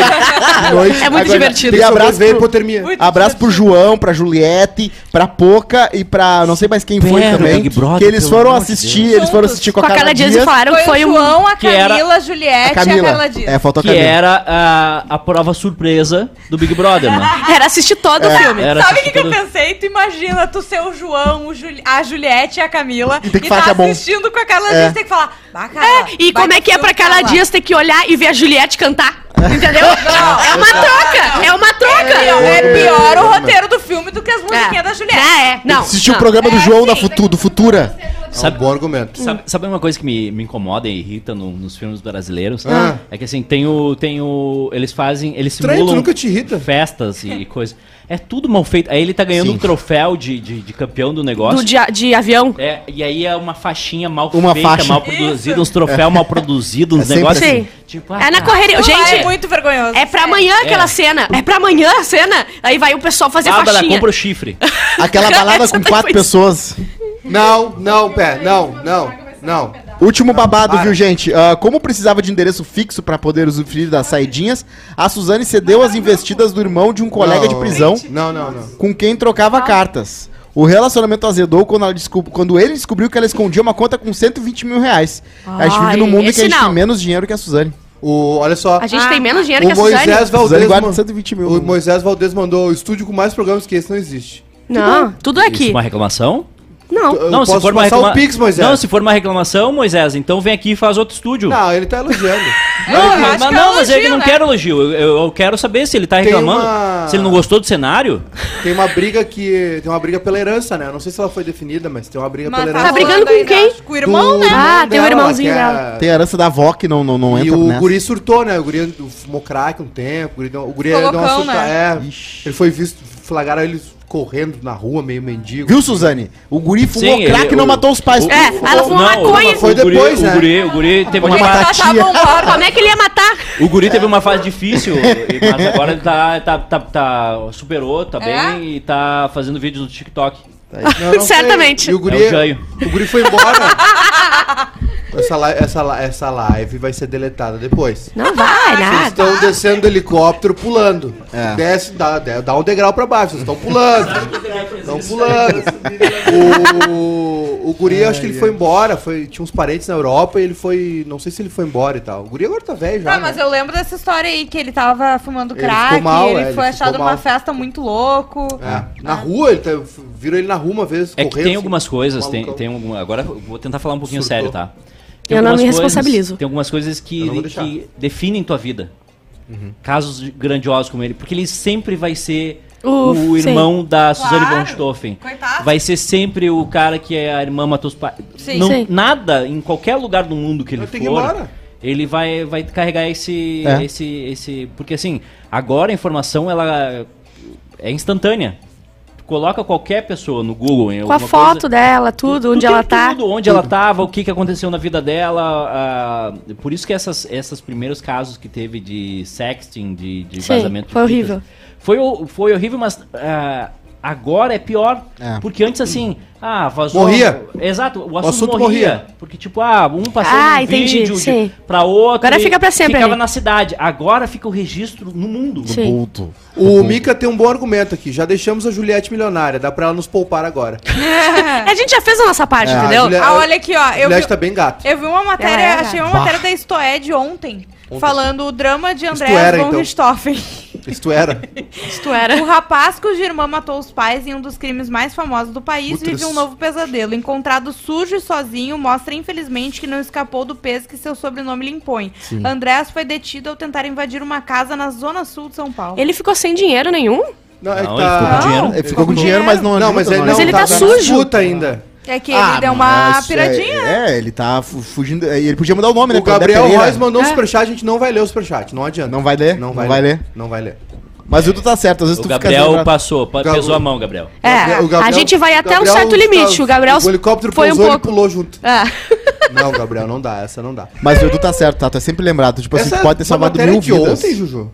S5: noite.
S1: É muito
S2: Agora,
S1: divertido.
S2: tem abraço pro-
S5: hipotermia.
S4: Muito
S2: Abraço pro João, pra Juliette, pra Poca e pra não sei mais quem foi
S3: Pera,
S2: também.
S3: Brother,
S2: que eles foram assistir, eles foram assistir com a
S1: Com a
S2: Carla
S1: Dias
S2: Dias.
S1: e falaram
S4: Foi,
S1: que foi
S4: o. João, a
S1: é
S2: Que
S4: Camila, a Juliette
S2: A
S4: e a
S2: Camila.
S4: Carla Dias.
S2: É, faltou a
S3: Que
S2: Camila.
S3: era a, a prova surpresa do Big Brother, né?
S1: Era assistir todo o filme.
S3: Era
S4: Sabe o que, que eu pensei? Tu imagina tu ser o João, o Juli- a Juliette e a Camila
S2: E tem que
S4: e
S2: falar
S4: tá
S2: que é bom.
S4: assistindo com a Carla
S2: É.
S4: Dias, tem que falar, Carla,
S1: É, e como é que é pra Carla
S4: Carla."
S1: Dias ter que olhar e ver a Juliette cantar? Entendeu? É uma troca! É uma
S4: É
S1: troca!
S4: pior, é pior o roteiro do filme do que as musiquinhas da Juliette.
S1: É, é. Não.
S2: Assistiu o
S1: não.
S2: programa do
S4: É,
S2: João da
S4: sim.
S2: Futu, do Futura.
S5: É um bom argumento.
S3: Sabe, sabe uma coisa que me, me incomoda e irrita no- nos filmes brasileiros?
S5: Ah.
S3: É que assim, tem o. Tem o. Eles fazem. Eles simulam
S5: tu nunca te irrita.
S3: festas e, e coisas. É tudo mal feito. Aí ele tá ganhando
S2: Sim.
S3: um troféu de, de, de campeão do negócio.
S1: Do de, de avião.
S3: É, e aí é uma faixinha mal
S2: Uma
S3: feita,
S2: faixa.
S3: mal produzida, uns troféus mal produzidos, uns
S2: É
S3: negócios
S1: assim.
S3: Tipo, ah,
S1: É na
S3: cara,
S1: correria. Gente,
S4: é muito vergonhoso.
S1: é pra amanhã aquela cena. É pra amanhã a cena. Aí vai o pessoal fazer
S3: Bárbara,
S1: faixinha.
S3: compra o chifre.
S2: Aquela balada com quatro pessoas.
S5: Não, não, pé, não, não, não.
S2: Último babado,
S5: para.
S2: viu, gente? Ah, como precisava de endereço fixo pra poder usufruir das saidinhas, a Suzane cedeu as investidas do irmão de um colega de prisão
S5: Não, não, não.
S2: com quem trocava cartas. O relacionamento azedou quando, ela descob- quando ele descobriu que ela escondia uma conta com 120 mil reais. a gente vive
S1: Ai,
S2: num mundo em que a
S1: esse
S2: gente
S1: não.
S2: tem menos dinheiro que a Suzane.
S5: O, olha só.
S1: A gente tem menos dinheiro
S5: o
S1: que a Suzane.
S5: Moisés
S2: Suzane
S5: Valdez.
S2: guarda
S5: man-
S2: 120 mil.
S5: O Moisés Valdez mandou o estúdio com mais programas que esse não existe.
S1: Não, tudo
S3: Isso
S1: aqui.
S3: é uma reclamação?
S1: Não.
S5: Eu
S3: não, se for uma reclama...
S5: o Pix, Moisés.
S3: Não, se for uma reclamação, Moisés, então vem aqui e faz outro estúdio.
S5: Não, ele tá elogiando.
S3: Não,
S4: acho
S3: mas,
S4: que é
S3: não, mas é que
S4: elogio,
S3: eu não
S4: né?
S3: quero elogio. Eu, eu- eu quero saber se ele tá reclamando.
S5: uma-
S3: Se ele não gostou do cenário.
S5: Tem uma briga que. Tem uma briga pela herança, né? Eu não sei se ela foi definida, mas tem uma briga
S4: Mas
S5: pela
S4: tá
S5: herança.
S1: Tá brigando com quem?
S4: Com o irmão,
S5: Do
S4: né?
S1: Ah, tem o
S5: dela,
S1: irmãozinho
S5: que é-
S1: dela.
S2: Tem a herança da avó que não, não, não
S5: E
S2: entra
S5: o
S2: nessa.
S5: guri surtou, né? O guri fumou crack um tempo. O guri deu, o guri deu uma
S4: loucão,
S5: surta.
S4: né?
S5: É, ele foi visto, flagraram ele correndo na rua, meio mendigo.
S2: Viu, Suzane? O guri fumou
S3: Sim,
S2: crack
S3: ele-
S2: e não
S3: o-
S2: matou os pais.
S3: o-
S1: É, ela fumou maconha.
S5: Foi
S3: o guri,
S5: depois,
S3: o
S5: né?
S3: guri, o guri teve
S2: Pode
S3: uma
S2: matar
S3: fase,
S2: tia.
S1: Como é que ele ia matar?
S3: o guri teve uma fase difícil, e- mas agora ele tá, tá, tá, tá- superou, tá
S4: É?
S3: bem e tá fazendo vídeos no TikTok.
S5: Não, não sei.
S1: Certamente.
S5: E o guri,
S3: É o
S5: o guri foi embora. essa, li- essa, li- essa live vai ser deletada depois.
S1: Não vai,
S5: Vocês
S1: nada.
S5: estão descendo do helicóptero pulando.
S2: É.
S5: Desce, dá, dá um degrau pra baixo. Vocês estão pulando. Estão pulando. O, o guri, acho que ele foi embora. Foi, tinha uns parentes na Europa e ele foi. Não sei se ele foi embora e tal. O guri agora tá velho já.
S4: Ah, mas
S5: né?
S4: eu lembro dessa história aí, que ele tava fumando
S5: Ele
S4: crack,
S5: ficou mal,
S4: ele
S5: é, ele
S4: foi achado numa festa muito louco.
S5: É, Na rua, ele tá, viram ele na rua uma vez.
S3: É que
S5: correndo,
S3: tem
S5: assim,
S3: algumas coisas, tem, tem alguma, agora eu vou tentar falar um pouquinho
S5: Surtou.
S3: sério, tá? Tem
S1: Eu não
S3: algumas
S1: me
S3: coisas-
S1: responsabilizo.
S3: Tem algumas coisas
S5: Eu
S3: que, que definem tua vida. Casos de- grandiosos como ele. Porque ele sempre vai ser
S1: Uf,
S3: o irmão da Suzane
S4: Claro.
S3: von Stoffen.
S4: Coitado.
S3: Vai ser sempre o cara que é a irmã matou os pais.
S4: Sim.
S3: Não,
S1: Sim.
S3: Nada, em qualquer lugar do mundo que ele
S5: ir
S3: for, ele vai, vai carregar esse,
S2: É.
S3: esse, esse... Porque assim, agora a informação, ela é instantânea. Coloca qualquer pessoa no Google... em
S1: Com a foto
S3: coisa,
S1: dela, tudo,
S3: Tu
S1: onde ela tá.
S3: Tudo, onde ela tava, o que, que aconteceu na vida dela. ah, por isso que essas, esses primeiros casos que teve de sexting, de, de
S1: Sim,
S3: vazamento de
S1: foi
S3: fitas,
S1: horrível.
S3: Foi, foi horrível, mas ah, agora é pior.
S2: É.
S3: Porque antes, assim, ah, vazou.
S5: Morria.
S3: Exato, o assunto,
S5: assunto
S3: morria.
S5: morria.
S3: Porque, tipo, ah, um passou
S1: Ah,
S3: num
S1: entendi,
S3: vídeo de- pra outro.
S1: Agora fica pra sempre
S3: Ficava
S1: ali.
S3: na cidade. Agora fica o registro no mundo.
S1: Sim.
S2: Bulto.
S5: O Mika tem um bom argumento aqui. Já deixamos a Juliette milionária, dá pra ela nos poupar agora.
S1: A gente já fez a nossa parte,
S2: É, a
S1: entendeu?
S5: Julia-
S4: Ah, olha aqui, ó.
S5: A
S4: Eu
S5: Juliette
S4: vi,
S5: tá bem gato.
S4: eu vi uma matéria,
S1: era.
S4: achei uma
S2: Bah.
S4: matéria da Stoed ontem, falando o drama de André von
S5: então.
S4: Richthofen.
S5: Isto era.
S1: Isto era.
S4: O rapaz cuja irmã matou os pais em um dos crimes mais famosos do país vive um novo pesadelo. Encontrado sujo e sozinho, mostra infelizmente que não escapou do peso que seu sobrenome lhe impõe. Andrés foi detido ao tentar invadir uma casa na zona sul de São Paulo.
S1: Ele ficou sem dinheiro nenhum?
S5: Não, é que tá...
S3: ele ficou com dinheiro.
S2: Ele ficou com dinheiro, mas não
S5: Não, mas ele,
S2: não
S1: Mas
S5: não
S1: ele
S2: ajuda.
S1: tá
S5: na
S1: sujo.
S5: ainda.
S4: É que ele
S2: Ah,
S4: deu uma
S2: mas,
S4: piradinha.
S2: É, é, ele tá fu- fugindo. é, Ele podia mudar o nome, né?
S5: O
S2: pro André
S5: Gabriel. Reis mandou um
S1: É.
S5: superchat, a gente não vai ler o superchat, não adianta.
S2: Não vai ler?
S5: Não vai, ler. Não vai ler.
S2: Mas o tu tá certo, às vezes
S3: O
S2: tu
S3: Gabriel
S2: fica.
S3: passou, pa-
S5: Gabriel-
S3: pesou a mão, Gabriel.
S1: É,
S5: Gabriel- o Gabriel-
S1: a gente vai até um
S5: Gabriel
S1: certo limite.
S5: tá-
S1: O Gabriel
S5: O helicóptero
S1: foi um pouco.
S5: ele pulou junto.
S1: É.
S5: Não, Gabriel, não dá, essa não dá.
S2: Mas o Edu tá certo, tá? Tu é sempre lembrado. Tipo assim,
S5: Essa
S2: tu pode ter salvado
S5: matéria
S2: mil
S5: de
S2: vidas.
S5: ontem, Juju.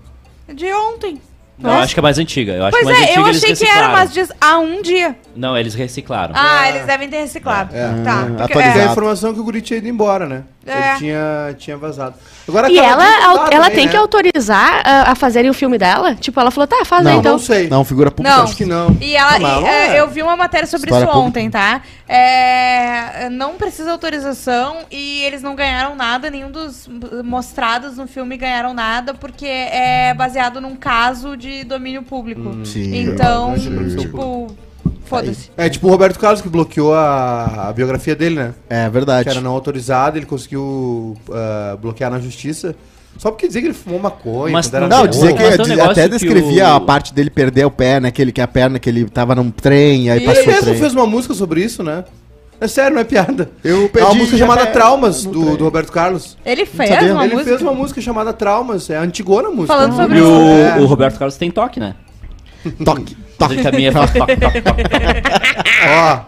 S4: De ontem.
S3: Não, eu acho que é mais antiga. Eu acho
S4: Pois
S3: que mais
S4: é,
S3: antiga
S4: eu
S3: eles
S4: achei que era,
S3: reciclaram.
S4: mas diz há um dia.
S3: Não, eles reciclaram.
S4: Ah, eles devem ter reciclado.
S5: É.
S4: Tá.
S2: Hum,
S4: porque-
S5: Tem a
S2: atualizado.
S5: informação que o guri tinha ido embora, né?
S4: É.
S5: Ele tinha, tinha vazado. Agora,
S1: E ela,
S5: dá
S1: ela
S5: também,
S1: tem
S5: né?
S1: que autorizar a, a fazerem o filme dela? Tipo, ela falou, tá, faz
S2: Não,
S1: aí
S5: Não,
S1: então.
S5: não sei.
S2: Não, figura pública.
S4: Não.
S5: Acho que não.
S4: E ela,
S5: Não, não
S4: é,
S5: é.
S4: eu vi uma matéria sobre
S2: História
S4: isso
S2: pública.
S4: ontem, tá? É, não precisa autorização e eles não ganharam nada, nenhum dos mostrados no filme ganharam nada, porque é baseado num caso de domínio público.
S2: sim.
S4: então,
S2: Sim.
S4: tipo, foda-se.
S5: É tipo o Roberto Carlos que bloqueou a, a biografia dele, né?
S2: É verdade.
S5: Que era não autorizada, ele conseguiu ah, bloquear na justiça. Só porque dizia que ele fumou maconha.
S3: Mas
S2: Não,
S3: Não,
S2: dizer
S3: mas
S2: que
S3: tem um
S2: diz-
S3: negócio
S2: até
S3: que
S2: descrevia
S3: o-
S2: a parte dele perder o pé, né? Que, ele, que a perna, que ele tava num trem, aí
S5: E
S2: passou
S5: ele mesmo
S2: trem.
S5: fez uma música sobre isso, né? É sério, não é piada.
S2: Eu
S5: É uma música
S2: a
S5: chamada Traumas, do, do Roberto Carlos.
S4: Ele fez uma
S5: ele
S4: música.
S5: fez uma música chamada Traumas, é a antigona música.
S4: Falando sobre
S3: E o,
S5: É.
S3: o Roberto Carlos tem toque, né?
S2: Toque,
S3: Faz toque, toque, toque.
S5: Ó,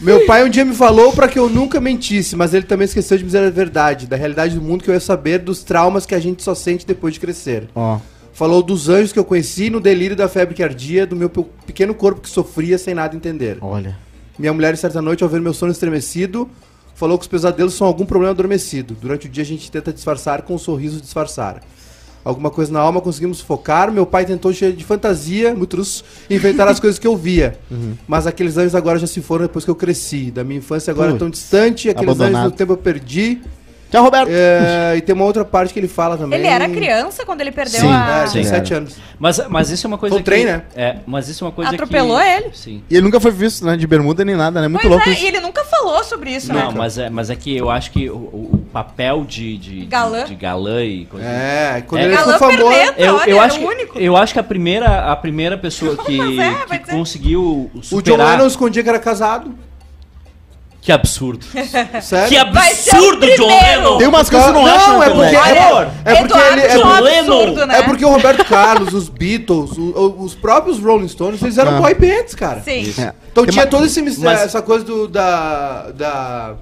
S5: meu pai um dia me falou pra que eu nunca mentisse, mas ele também esqueceu de me dizer a verdade, da realidade do mundo que eu ia saber dos traumas que a gente só sente depois de crescer.
S2: Ó.
S5: Falou dos anjos que eu conheci no delírio da febre que ardia, do meu pe- pequeno corpo que sofria sem nada entender.
S2: Olha.
S5: Minha mulher, certa noite, ao ver meu sono estremecido, falou que os pesadelos são algum problema adormecido. Durante o dia a gente tenta disfarçar com um sorriso disfarçar. Alguma coisa na alma conseguimos focar. Meu pai tentou, cheio de fantasia, muitos, inventar as coisas que eu via. Mas aqueles anjos agora já se foram depois que eu cresci. Da minha infância agora é
S2: Putz,
S5: tão distante. Aqueles
S2: abandonado.
S5: no tempo eu perdi.
S2: Tchau, Roberto.
S5: É, e tem uma outra parte que ele fala também.
S4: Ele era criança quando ele perdeu
S2: Sim,
S4: a.
S5: É,
S3: Sim.
S5: 17 anos.
S3: Mas, mas isso é uma coisa
S5: Foi um trem,
S3: que...
S5: né?
S3: É, mas isso é uma coisa
S4: Atropelou
S3: que...
S4: ele?
S3: Sim.
S2: E ele nunca foi visto, né? De bermuda nem nada, né? Muito
S4: Pois
S2: louco
S4: é,
S2: isso.
S4: e ele nunca falou sobre isso,
S3: Não,
S4: né?
S3: mas é, mas é que eu acho que o, o- papel de, de,
S4: Galã.
S3: de galã e coisa
S5: É, quando
S3: É.
S5: ele
S4: Galã
S5: foi famoso.
S4: perdendo.
S3: Eu,
S4: Olha,
S3: eu,
S4: é
S3: acho que,
S4: único.
S3: eu acho que a primeira, a primeira pessoa que,
S4: é,
S3: que
S4: dizer.
S3: conseguiu
S5: O John
S3: superar...
S5: Lennon escondia que era casado.
S3: Que absurdo.
S5: Sério?
S3: Que absurdo, John. Lennon!
S2: Tem umas coisas que tu não,
S5: Não,
S2: acha,
S5: é
S2: né,
S5: porque-?
S3: Olha,
S5: É porque ele- é
S4: é
S3: John
S4: absurdo,
S3: Lennon.
S4: né?
S5: É porque o Roberto Carlos, os Beatles, o- o- os próprios Rolling Stones, eles eram
S2: Ah.
S5: boy bands, cara.
S4: Sim.
S2: É.
S5: Então
S2: Tem
S5: tinha
S2: uma-
S5: toda esse mis-
S3: Mas-
S5: essa coisa do, da, da...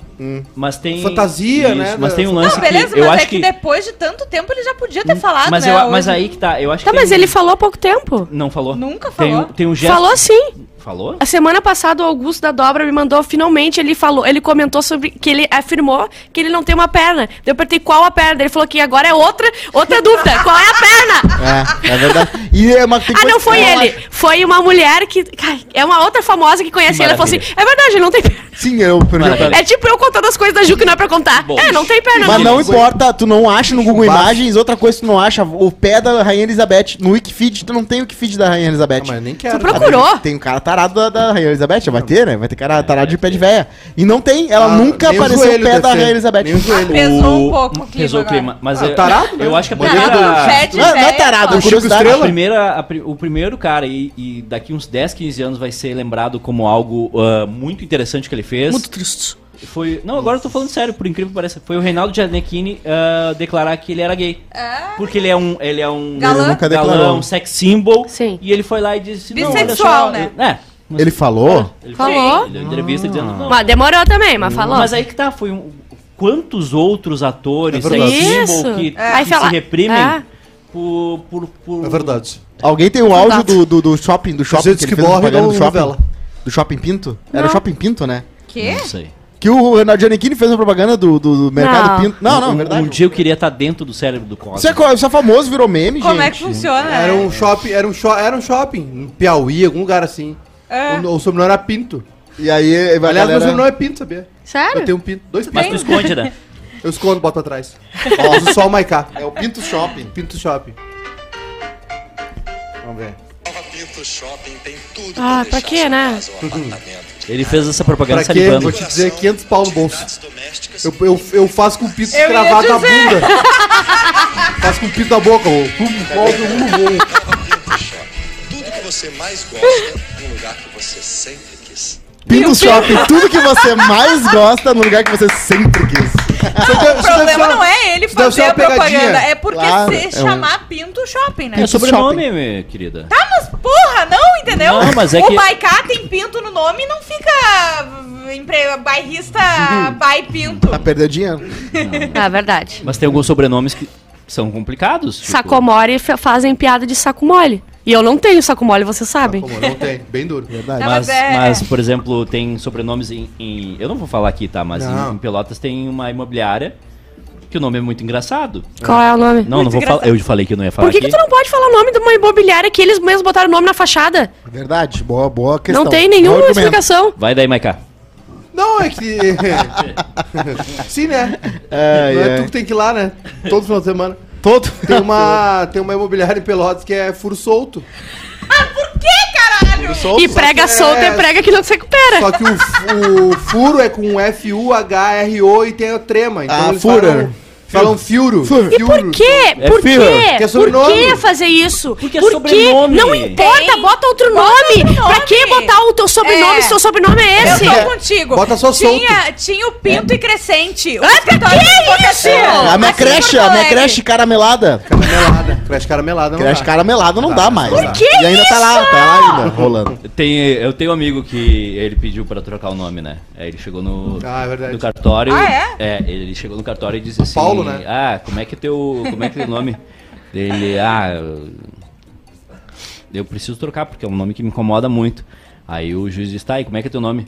S3: Mas tem...
S5: Fantasia, né,
S3: Mas
S5: da-
S3: tem um
S4: Não,
S3: lance
S4: beleza,
S3: que eu
S4: mas
S3: acho
S4: é que,
S3: que...
S4: depois de tanto tempo ele já podia ter falado,
S3: mas,
S4: né?
S3: eu, mas aí que tá, eu acho
S1: Tá,
S3: que
S1: mas
S3: tem-
S1: ele falou há pouco tempo.
S3: Não falou?
S4: Nunca
S3: Tem,
S4: falou.
S3: um- tem um gesto...
S1: Falou sim.
S3: Falou?
S1: A semana passada o Augusto da Dobra me mandou, finalmente ele falou, ele comentou sobre que ele afirmou que ele não tem uma perna. Eu perguntei qual a perna. Ele falou que agora é outra, outra dúvida. Qual é a perna?
S2: É, é verdade. E é uma,
S1: Ah, não foi
S2: eu
S1: ele.
S2: acho-
S1: Foi uma mulher que. ai, É uma outra famosa que conhece ele. Ela falou assim: é verdade, ele não tem perna.
S2: Sim, eu.
S3: Maravilha.
S1: É tipo eu contando as coisas da Ju que não é pra contar.
S3: Bom.
S1: É, não tem perna.
S2: Mas não importa, tu não acha no Google
S5: Baixo.
S2: Imagens, outra coisa que tu não acha, o pé da Rainha Elizabeth. No Wikifeed, tu não tem o Wikifeed da Rainha Elizabeth.
S5: Ah, mas nem
S1: Tu
S5: quero.
S1: procurou?
S2: Tem, o cara tá tarado da, da Rainha Elizabeth, já vai ter, né? Vai ter cara tarado de pé de véia. E não tem, ela
S5: Ah,
S2: nunca
S5: nem o
S2: apareceu
S5: joelho
S2: pé da
S5: ser.
S2: Rainha Elizabeth.
S5: Nem o joelho.
S4: Pesou um pouco o clima
S3: Pesou o
S4: agora.
S3: clima. Mas
S5: Ah,
S3: eu,
S5: tarado, né?
S3: eu acho que a
S5: Bandeira
S3: primeira...
S5: do
S4: Pé de
S2: Não, não é
S4: véia,
S2: tarado,
S4: mano.
S2: é curiosidade.
S3: A
S5: Estrela?
S3: primeira, a pri- o primeiro cara, e, e daqui uns 10, 15 anos vai ser lembrado como algo ah, muito interessante que ele fez.
S1: Muito triste.
S3: Foi, não, agora eu tô falando sério, por incrível que pareça. Foi o Reinaldo Giannettini ah, declarar que ele era gay.
S4: Ah,
S3: Porque ele é um, ele é um
S4: Galã?
S2: Ele nunca
S3: galã, um sex symbol.
S1: Sim.
S3: E ele foi lá e disse... não, olha
S4: Bissexual,
S3: só,
S4: né?
S3: É. mas-
S2: Ele falou?
S3: Ele
S1: Falou.
S3: Ele deu entrevista dizendo... Não,
S1: Mas demorou também, mas falou.
S3: mas aí que tá, foi um... Quantos outros atores
S5: É
S3: sex symbol
S1: Isso.
S3: que,
S1: É.
S3: que
S1: Aí fala-
S3: se reprimem
S1: É.
S3: por, por, por...
S5: É verdade.
S2: Alguém tem o áudio do, do, do shopping, do shopping
S5: gente
S2: que ele
S5: que
S2: fez
S5: morre
S2: propaganda
S5: não
S2: do shopping?
S5: novela.
S2: Do shopping Pinto? Era
S1: Não.
S2: shopping Pinto, né?
S4: quê?
S3: Não sei.
S2: Que o Reinaldo Giannichini fez uma propaganda do, do, do mercado
S1: Não.
S2: Pinto. Não, não,
S3: um,
S2: verdade.
S3: Um dia eu queria estar dentro do cérebro do Cosmo.
S2: Isso é, isso é famoso, virou meme,
S4: Como
S2: gente.
S4: é que funciona?
S5: Era
S4: né?
S5: um shopping, era um, sho era um shopping, em Piauí, algum lugar assim.
S4: É.
S5: O, o sobrenome era Pinto.
S2: E aí,
S5: Aliás, meu
S2: galera...
S5: sobrenome é Pinto, sabia? Eu
S1: Sério?
S5: tenho um Pinto. Dois
S3: Mas tu
S5: Pintos.
S3: esconde, né?
S5: Eu escondo, boto pra trás. Ó, uso só o Maiká.
S2: É o Pinto Shopping.
S5: Pinto Shopping. Vamos ver.
S6: Nova Pinto Shopping tem tudo
S1: Ah, pra quê,
S6: sua
S1: né?
S3: Ele fez essa propaganda
S5: Pra quê?
S3: salivando.
S5: Vou te dizer, 500 pau no bolso. Eu, eu, eu faço com o pinto
S4: Eu
S5: cravado na bunda. faço com o pinto na boca. ó. Pum, volta.
S6: Nova Pinto Shopping. Tudo que você mais gosta num lugar que você sempre quis.
S2: Pinto Shopping, tudo que você mais gosta no lugar que você sempre quis.
S4: O problema não é ele fazer a propaganda, é porque
S2: Claro,
S4: se
S2: é um-
S4: chamar Pinto Shopping, né?
S3: É sobrenome, minha querida.
S4: Tá, mas porra, não, entendeu?
S3: Não, mas é
S4: o
S3: que-
S4: Maiká tem pinto no nome e não fica empre... bairrista by pinto.
S2: Tá perdendo dinheiro.
S1: É verdade.
S3: Mas tem alguns sobrenomes que são complicados. tipo-
S1: Sacomore fa- fazem piada de saco mole. E eu não tenho saco mole, vocês sabem.
S5: Como não tem, bem duro.
S2: Verdade.
S3: Mas,
S4: mas é-
S3: mas, por exemplo, tem sobrenomes em, em- Eu não vou falar aqui, tá? Mas em, em Pelotas tem uma imobiliária que o nome é muito engraçado.
S1: Qual é o nome?
S3: Não, não vou falar. Eu falei que não ia falar
S1: Por que, que tu não pode falar o nome de uma imobiliária que eles mesmos botaram o nome na fachada?
S2: Verdade, boa, boa questão.
S1: não tem nenhuma explicação.
S3: Vai daí, Maiká.
S5: Não, é que. Sim, né?
S2: É,
S5: não é
S2: é.
S5: tu que tem que ir lá, né? Todo final de semana.
S2: Todo.
S5: Tem uma, tem uma imobiliária em Pelotas que é furo solto.
S4: Que caralho?
S1: E prega
S5: é-
S1: solta e prega que não se recupera.
S5: Só que o, o furo é com F-U-H-R-O e tem a trema. Então
S2: Ah, fura.
S5: falam, falam fiuro.
S1: E por quê?
S3: É
S1: por quê?
S5: Que é
S1: por
S5: sobrenome.
S1: que fazer isso?
S3: Porque é
S1: por
S3: sobrenome.
S1: Não importa, bota outro
S4: Bota
S1: nome.
S4: outro nome.
S1: Pra que botar o teu sobrenome
S4: É.
S1: se o sobrenome é
S4: Eu
S1: esse?
S4: tô contigo.
S5: Bota só
S4: tinha, tinha o Pinto e Crescente. O
S1: Ah,
S4: escritório
S1: que isso?
S2: A minha
S4: Aqui em
S2: creche, a minha creche caramelada.
S5: Caramelada. Creche caramelada não
S2: Creche
S5: dá.
S2: caramelada não dá mais.
S5: Por
S1: que
S2: E ainda tá lá, tá lá ainda, rolando.
S3: Tem, eu tenho um amigo que ele pediu pra trocar o nome, né? Aí ele chegou no,
S5: Ah, é verdade.
S3: no cartório.
S4: Ah,
S3: é? ele chegou no cartório e disse assim:
S5: Paulo, né?
S3: Ah, como é que é teu. Como é que é o nome? Ele, ah. eu- preciso trocar, porque é um nome que me incomoda muito. Aí o juiz disse, tá, e como é que é teu nome?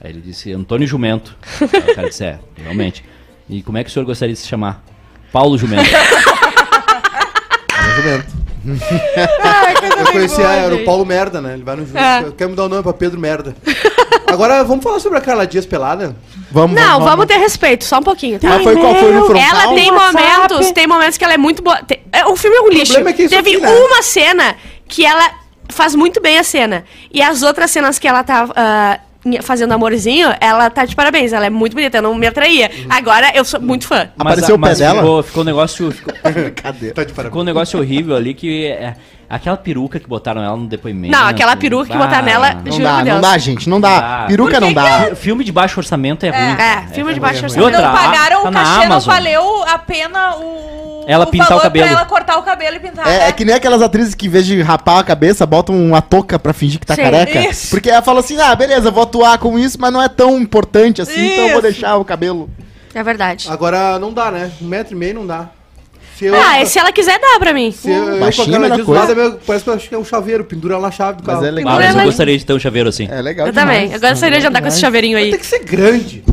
S3: Aí ele disse, Antônio Jumento. Aí o cara disse, é, realmente. E como é que o senhor gostaria de se chamar? Paulo Jumento.
S5: Jumento. Eu conhecia, era o Paulo Merda, né? Ele vai no juiz.
S1: É.
S5: Quer mudar o nome pra Pedro Merda. Agora, vamos falar sobre a Carla Dias pelada?
S2: Vamos,
S1: Não, vamos ter respeito, só um pouquinho, tá?
S2: Mas foi qual foi no frontal?
S1: Ela tem momentos, tem momentos que ela é muito boa. tem- é, o filme é um lixo.
S5: é que isso
S1: Teve
S5: aqui, né?
S1: uma cena que ela faz muito bem a cena. E as outras cenas que ela tá ah, em- fazendo amorzinho, ela tá de parabéns. Ela é muito bonita, eu não me atraía. Agora eu sou muito fã.
S2: Apareceu o pé dela?
S3: Ficou, ficou um negócio. Ficou,
S2: Brincadeira.
S5: Tá de parabéns.
S3: ficou um negócio horrível ali que. é, aquela peruca que botaram ela no depoimento.
S1: Não, aquela peruca que botaram nela-
S3: não-
S2: Não
S1: Juro
S2: dá,
S1: por
S2: não
S1: Deus.
S2: dá, gente, não dá.
S3: Ah,
S2: Peruca não
S4: que
S2: dá.
S3: Fi- Filme de baixo orçamento é ruim.
S1: É,
S3: cara.
S1: filme de
S5: é
S1: baixo
S5: ruim.
S3: E
S1: orçamento.
S3: outra,
S4: não pagaram
S3: tá
S4: o cachê, não valeu a pena o.
S3: Ela
S4: o
S3: pintar o cabelo.
S4: Pra ela cortar o cabelo e pintar.
S2: É,
S4: né?
S2: é que nem aquelas atrizes que, em vez de rapar a cabeça, botam uma touca pra fingir que tá
S1: Sim,
S2: careca.
S4: isso.
S2: Porque ela fala assim: ah, beleza, vou atuar com isso, mas não é tão importante assim, então eu vou
S4: Isso.
S2: deixar o cabelo.
S1: É verdade.
S5: Agora, não dá, né? Um metro e meio não dá. Se eu,
S1: Ah, e se ela quiser, dá pra mim.
S5: se eu, eu com a é meio- parece que eu acho que é um chaveiro. Pendura ela na chave do
S2: Mas
S5: carro.
S2: é legal.
S3: Ah, mas eu gostaria de ter um chaveiro assim.
S2: É legal
S1: Eu
S2: demais.
S1: também. Eu gostaria de andar com esse chaveirinho aí.
S5: Tem que ser grande.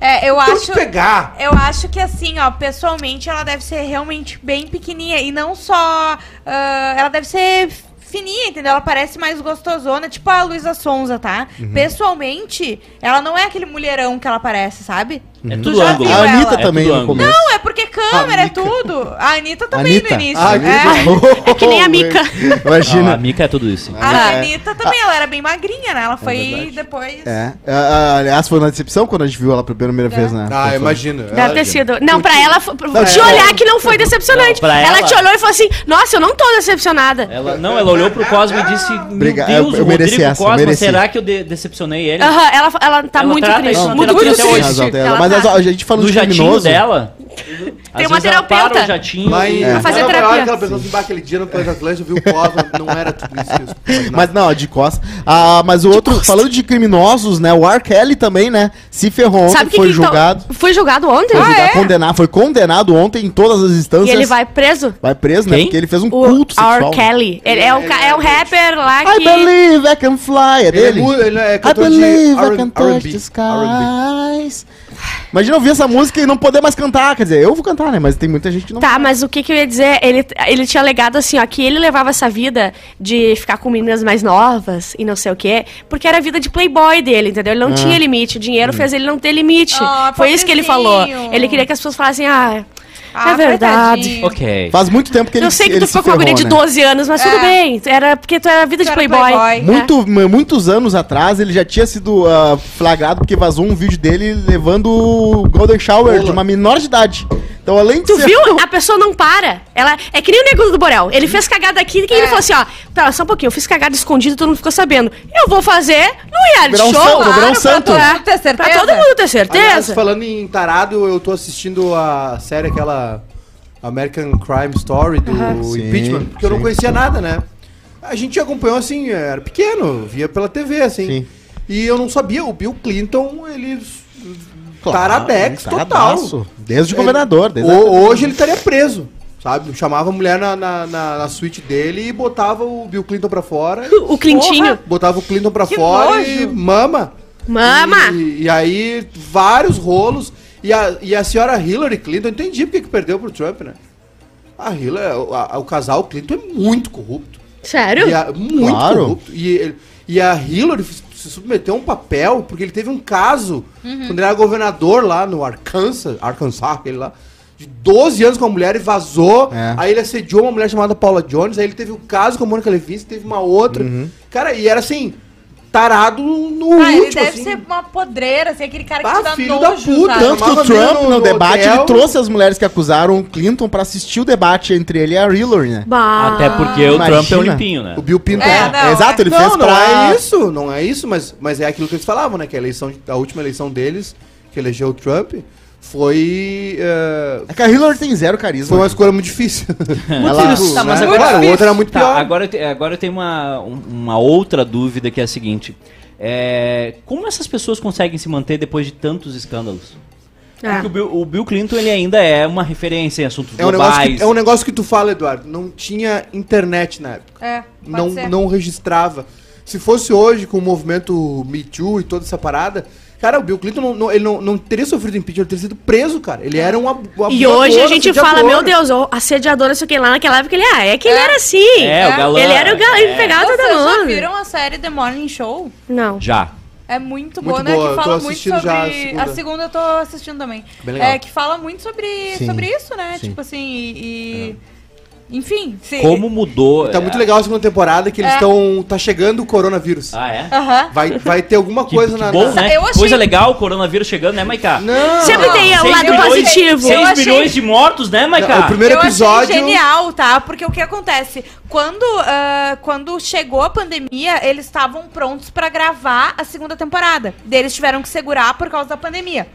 S4: É, eu
S5: Tem
S4: acho.
S5: que pegar.
S4: Eu acho que assim, ó, pessoalmente ela deve ser realmente bem pequenininha. E não só. ah, ela deve ser fininha, entendeu? Ela parece mais gostosona, tipo a Luísa Sonza, tá?
S2: Uhum.
S4: Pessoalmente, ela não é aquele mulherão que ela parece, sabe?
S3: É
S4: Tu
S3: tudo
S4: já
S3: ângulo.
S4: viu
S2: A
S4: ela?
S2: Anita
S3: É
S2: também
S3: tudo
S2: no
S3: ângulo.
S2: começo.
S4: Não, é porque câmera,
S5: A
S4: é tudo. A Anitta também
S2: Anitta?
S4: no início.
S5: Ah,
S4: é.
S1: É que nem a Mica.
S3: Não,
S2: Imagina.
S3: a Mica é tudo isso.
S4: A
S2: É.
S4: Anitta também, ela era bem magrinha, né? Ela foi
S3: verdade.
S4: depois.
S2: É. Ah, aliás, foi uma decepção quando a gente viu ela pela primeira vez, né?
S5: Ah,
S2: Foi-
S5: imagina.
S1: Deve ter sido. Não, pra ela, te
S2: é.
S1: olhar que não foi decepcionante.
S3: Não,
S1: ela...
S3: ela-
S1: te olhou e falou assim: Nossa, eu não tô decepcionada.
S3: Ela, não, ela olhou pro Cosmo e disse: Meu Deus,
S2: eu- eu
S3: o
S2: mereci
S3: Rodrigo
S2: essa,
S3: Cosmo, será que eu de- decepcionei ele?
S1: Aham, ela, ela tá
S3: Ela
S1: muito triste. Muito triste. Ela
S2: Mas
S1: tá-
S2: a, a gente falando
S3: no
S2: de
S3: jatinho
S2: criminoso...
S3: dela.
S1: Tem uma terapeuta.
S3: o jatinho
S5: Mas
S3: e-
S2: É.
S1: fazer terapia.
S5: Aquela pessoa assim, aquele dia no Planeta Atlântico, eu vi o Cosmo, não era tudo isso.
S2: Mas não, de costa. Ah, mas o outro, falando de criminosos, né? O R. Kelly também, né? Se ferrou ontem,
S1: Sabe que
S2: foi
S1: que então-
S2: julgado.
S1: Foi julgado ontem?
S2: Foi,
S1: Ah,
S2: julgado,
S1: é?
S2: condenado, foi condenado ontem em todas as
S1: E
S2: instâncias.
S1: ele vai preso?
S2: Vai preso, né?
S3: Quem?
S2: Porque ele fez um
S1: O
S2: culto sexual.
S1: R. Kelly. Ele é, o, é um rapper lá
S2: I
S1: que.
S2: believe I can fly. É
S5: Ele é,
S2: dele.
S5: ele é
S2: I
S5: de
S2: believe I can touch the skies. Imagina ouvir essa música e não poder mais cantar. Quer dizer, eu vou cantar, né? Mas tem muita gente que não
S1: Tá, mas o que, que eu ia dizer? Ele, ele tinha alegado assim, ó, que ele levava essa vida de ficar com meninas mais novas e não sei o quê, porque era a vida de playboy dele, entendeu? Ele não
S2: Ah.
S1: tinha limite. O dinheiro
S2: Hum.
S1: fez ele não ter limite.
S4: Ah,
S1: Foi isso que ele falou. Ele queria que as pessoas falassem, ah,
S4: Ah,
S1: é verdade.
S4: coitadinho.
S3: Ok.
S2: Faz muito tempo que ele
S1: eu sei que
S2: ele
S1: tu ficou com uma guria de
S2: né?
S1: 12 anos, mas
S4: É.
S1: tudo bem. Era porque tu era a vida
S4: Tu
S1: de
S4: era
S1: playboy.
S4: playboy.
S2: Muito, m- muitos anos atrás ele já tinha sido ah, flagrado porque vazou um vídeo dele levando o Golden Shower de uma menor de idade. Então, além de
S1: Tu
S2: ser-
S1: viu? A pessoa não para. Ela é que nem o nego do Borel. Ele fez cagada aqui e
S4: É.
S1: ele falou assim: ó, pera, só um pouquinho, eu fiz cagada escondida e todo mundo ficou sabendo. Eu vou fazer no reality
S2: um
S1: show.
S2: santo, virar um
S1: pra
S2: santo.
S1: todo mundo
S4: ter certeza.
S1: Pra todo mundo ter
S5: Aliás, falando em tarado, eu tô assistindo a série aquela American Crime Story do
S2: Sim,
S5: impeachment, porque eu não
S2: sim.
S5: conhecia nada, né? A gente acompanhou assim, era pequeno, via pela TV, assim.
S2: Sim.
S5: E eu não sabia, o Bill Clinton, ele.
S2: Claro,
S5: taradex total.
S2: Desde o governador. Desde a-
S5: hoje ele estaria preso, sabe? Chamava a mulher na, na, na, na suíte dele e botava o Bill Clinton pra fora.
S1: O Clintinho.
S5: Botava o Clinton pra
S4: Que
S5: fora e
S4: nojo.
S5: mama.
S1: Mama!
S5: E, e aí, vários rolos. E a, e a senhora Hillary Clinton, eu entendi porque que perdeu pro Trump, né? A Hillary, o, a- o casal Clinton é muito corrupto.
S1: Sério?
S5: E a- muito
S2: Claro.
S5: corrupto. E, ele- e a Hillary se submeteu a um papel, porque ele teve um caso, quando ele era governador lá no Arkansas, Arkansas, aquele lá, de 12 anos com a mulher e vazou.
S2: É.
S5: Aí ele assediou uma mulher chamada Paula Jones, aí ele teve um caso com a Mônica Levinsky, teve uma outra.
S2: Uhum.
S5: Cara, e era assim, tarado no
S4: Ah, ele
S5: último,
S4: deve
S5: assim.
S4: ser uma podreira, assim, aquele cara que
S5: Ah,
S4: te dá
S5: filho
S4: nojo,
S5: da puta?
S2: Tanto que o Trump,
S5: no-
S2: no, debate,
S5: hotel.
S2: ele trouxe as mulheres que acusaram o Clinton pra assistir o debate entre ele e a Hillary, né?
S1: Bah.
S3: Até porque o
S2: Imagina.
S3: Trump é o limpinho, né?
S5: O Bill Pinto
S4: É,
S5: é.
S4: não,
S2: Exato, ele
S5: não,
S2: fez
S5: não
S2: pra...
S5: é isso, não é isso, mas, mas é aquilo que eles falavam, né? Que a eleição, a última eleição deles, que elegeu o Trump, foi. eh,
S2: É que a Hillary tem zero carisma.
S5: foi uma escolha muito difícil.
S2: Ela-
S5: Tipo,
S4: Tá, mas
S5: né?
S4: é muito
S5: Claro, o
S4: difícil.
S5: outro era muito
S3: Tá,
S5: pior.
S3: agora, agora eu tenho uma, um- uma outra dúvida que é a seguinte. É, como essas pessoas conseguem se manter depois de tantos escândalos?
S1: É.
S3: Porque o Bill, o Bill Clinton ele ainda é uma referência em assuntos
S5: É um, negócio
S3: globais.
S5: que, é um negócio que tu fala, Eduardo. Não tinha internet na época.
S4: É,
S5: Não,
S4: ser.
S5: não registrava. Se fosse hoje, com o movimento Me Too e toda essa parada, cara, o Bill Clinton não, não- ele não, não teria sofrido impeachment, ele teria sido preso, cara. Ele era um ab-
S1: E hoje a gente fala, meu Deus, o assediador, isso aqui lá naquela época, ele, ah, é que ele era assim.
S3: É, o galã.
S1: Ele era o galã, ele
S3: é.
S1: pegava todo
S4: Vocês já
S1: mundo.
S4: viram a série The Morning Show?
S1: Não.
S3: Já.
S4: É muito,
S5: Muito
S4: boa, né?
S5: boa,
S4: Que fala muito sobre.
S5: já a
S4: A
S5: segunda.
S4: segunda. eu tô assistindo também.
S5: Bem legal.
S4: É, que fala muito sobre,
S2: Sim.
S4: sobre isso, né?
S2: Sim.
S4: Tipo assim, e. e- Enfim. Se...
S3: Como mudou.
S5: Tá muito legal a segunda temporada que eles
S4: É.
S5: estão. Tá chegando o coronavírus.
S3: Ah, é?
S4: Aham.
S5: Vai, vai ter alguma
S3: Que,
S5: coisa
S3: que
S5: na.
S3: bom,
S5: na-
S3: né?
S4: Eu achei-
S3: Coisa legal, o coronavírus chegando, né, Maiká?
S5: Não!
S1: Sempre tem o
S3: Seis
S1: lado
S3: milhões-
S1: positivo.
S3: seis
S4: Eu achei-
S3: milhões de mortos, né, Maiká?
S5: Não, o primeiro
S4: eu
S5: episódio.
S4: achei genial, tá? Porque o que acontece? Quando, ah, quando chegou a pandemia, eles estavam prontos pra gravar a segunda temporada. Daí Eles tiveram que segurar por causa da pandemia.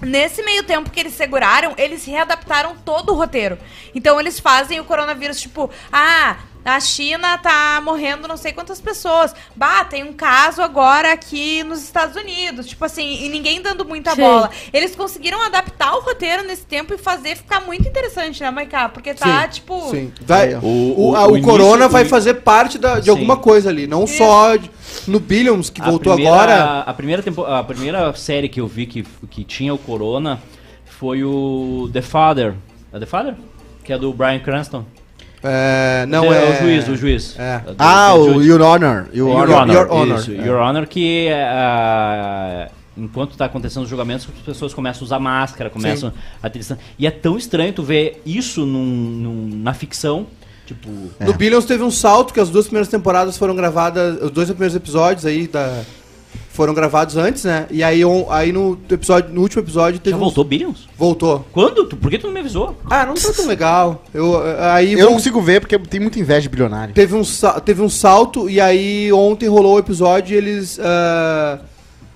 S4: Nesse meio tempo que eles seguraram, eles readaptaram todo o roteiro. Então eles fazem o coronavírus tipo, ah, a China tá morrendo não sei quantas pessoas. Bah, tem um caso agora aqui nos Estados Unidos. Tipo assim, e ninguém dando muita
S1: Sim.
S4: bola. Eles conseguiram adaptar o roteiro nesse tempo e fazer ficar muito interessante, né, Maiká? Porque tá,
S5: Sim,
S4: tipo.
S5: Sim. Vai,
S2: O-
S5: o,
S3: o-
S5: a-
S3: o
S5: o
S3: início-
S5: Corona vai fazer parte da- de
S3: Sim.
S5: alguma coisa ali. Não só de- no Billions, que
S3: A
S5: voltou
S3: primeira-
S5: agora.
S3: A primeira, tempo, a primeira série que eu vi que, que tinha o Corona foi o The Father. É The Father? Que é do Brian Cranston.
S5: É, não
S3: The-
S5: é.
S3: O juiz, o juiz.
S5: É.
S3: Do-
S2: Ah,
S3: do
S2: o. Your Honor. Your
S3: Your
S2: Honor.
S5: Your Honor,
S3: isso,
S5: é.
S3: Your Honor, que ah, enquanto tá acontecendo os julgamentos, as pessoas começam a usar máscara, começam a ter. E é tão estranho tu ver isso num- num- na ficção, tipo...
S5: No Billions teve um salto que as duas primeiras temporadas foram gravadas, os dois primeiros episódios aí da foram gravados antes, né? E aí, on- aí no episódio, no último episódio teve
S3: Já
S5: um-
S3: voltou Billions?
S5: voltou.
S3: Quando? Tu- Por que tu não me avisou?
S5: Ah, não tá tão legal. Eu aí
S2: Eu não consigo ver porque tem muita inveja de bilionário.
S5: teve um teve um salto e aí ontem rolou o episódio e eles ah,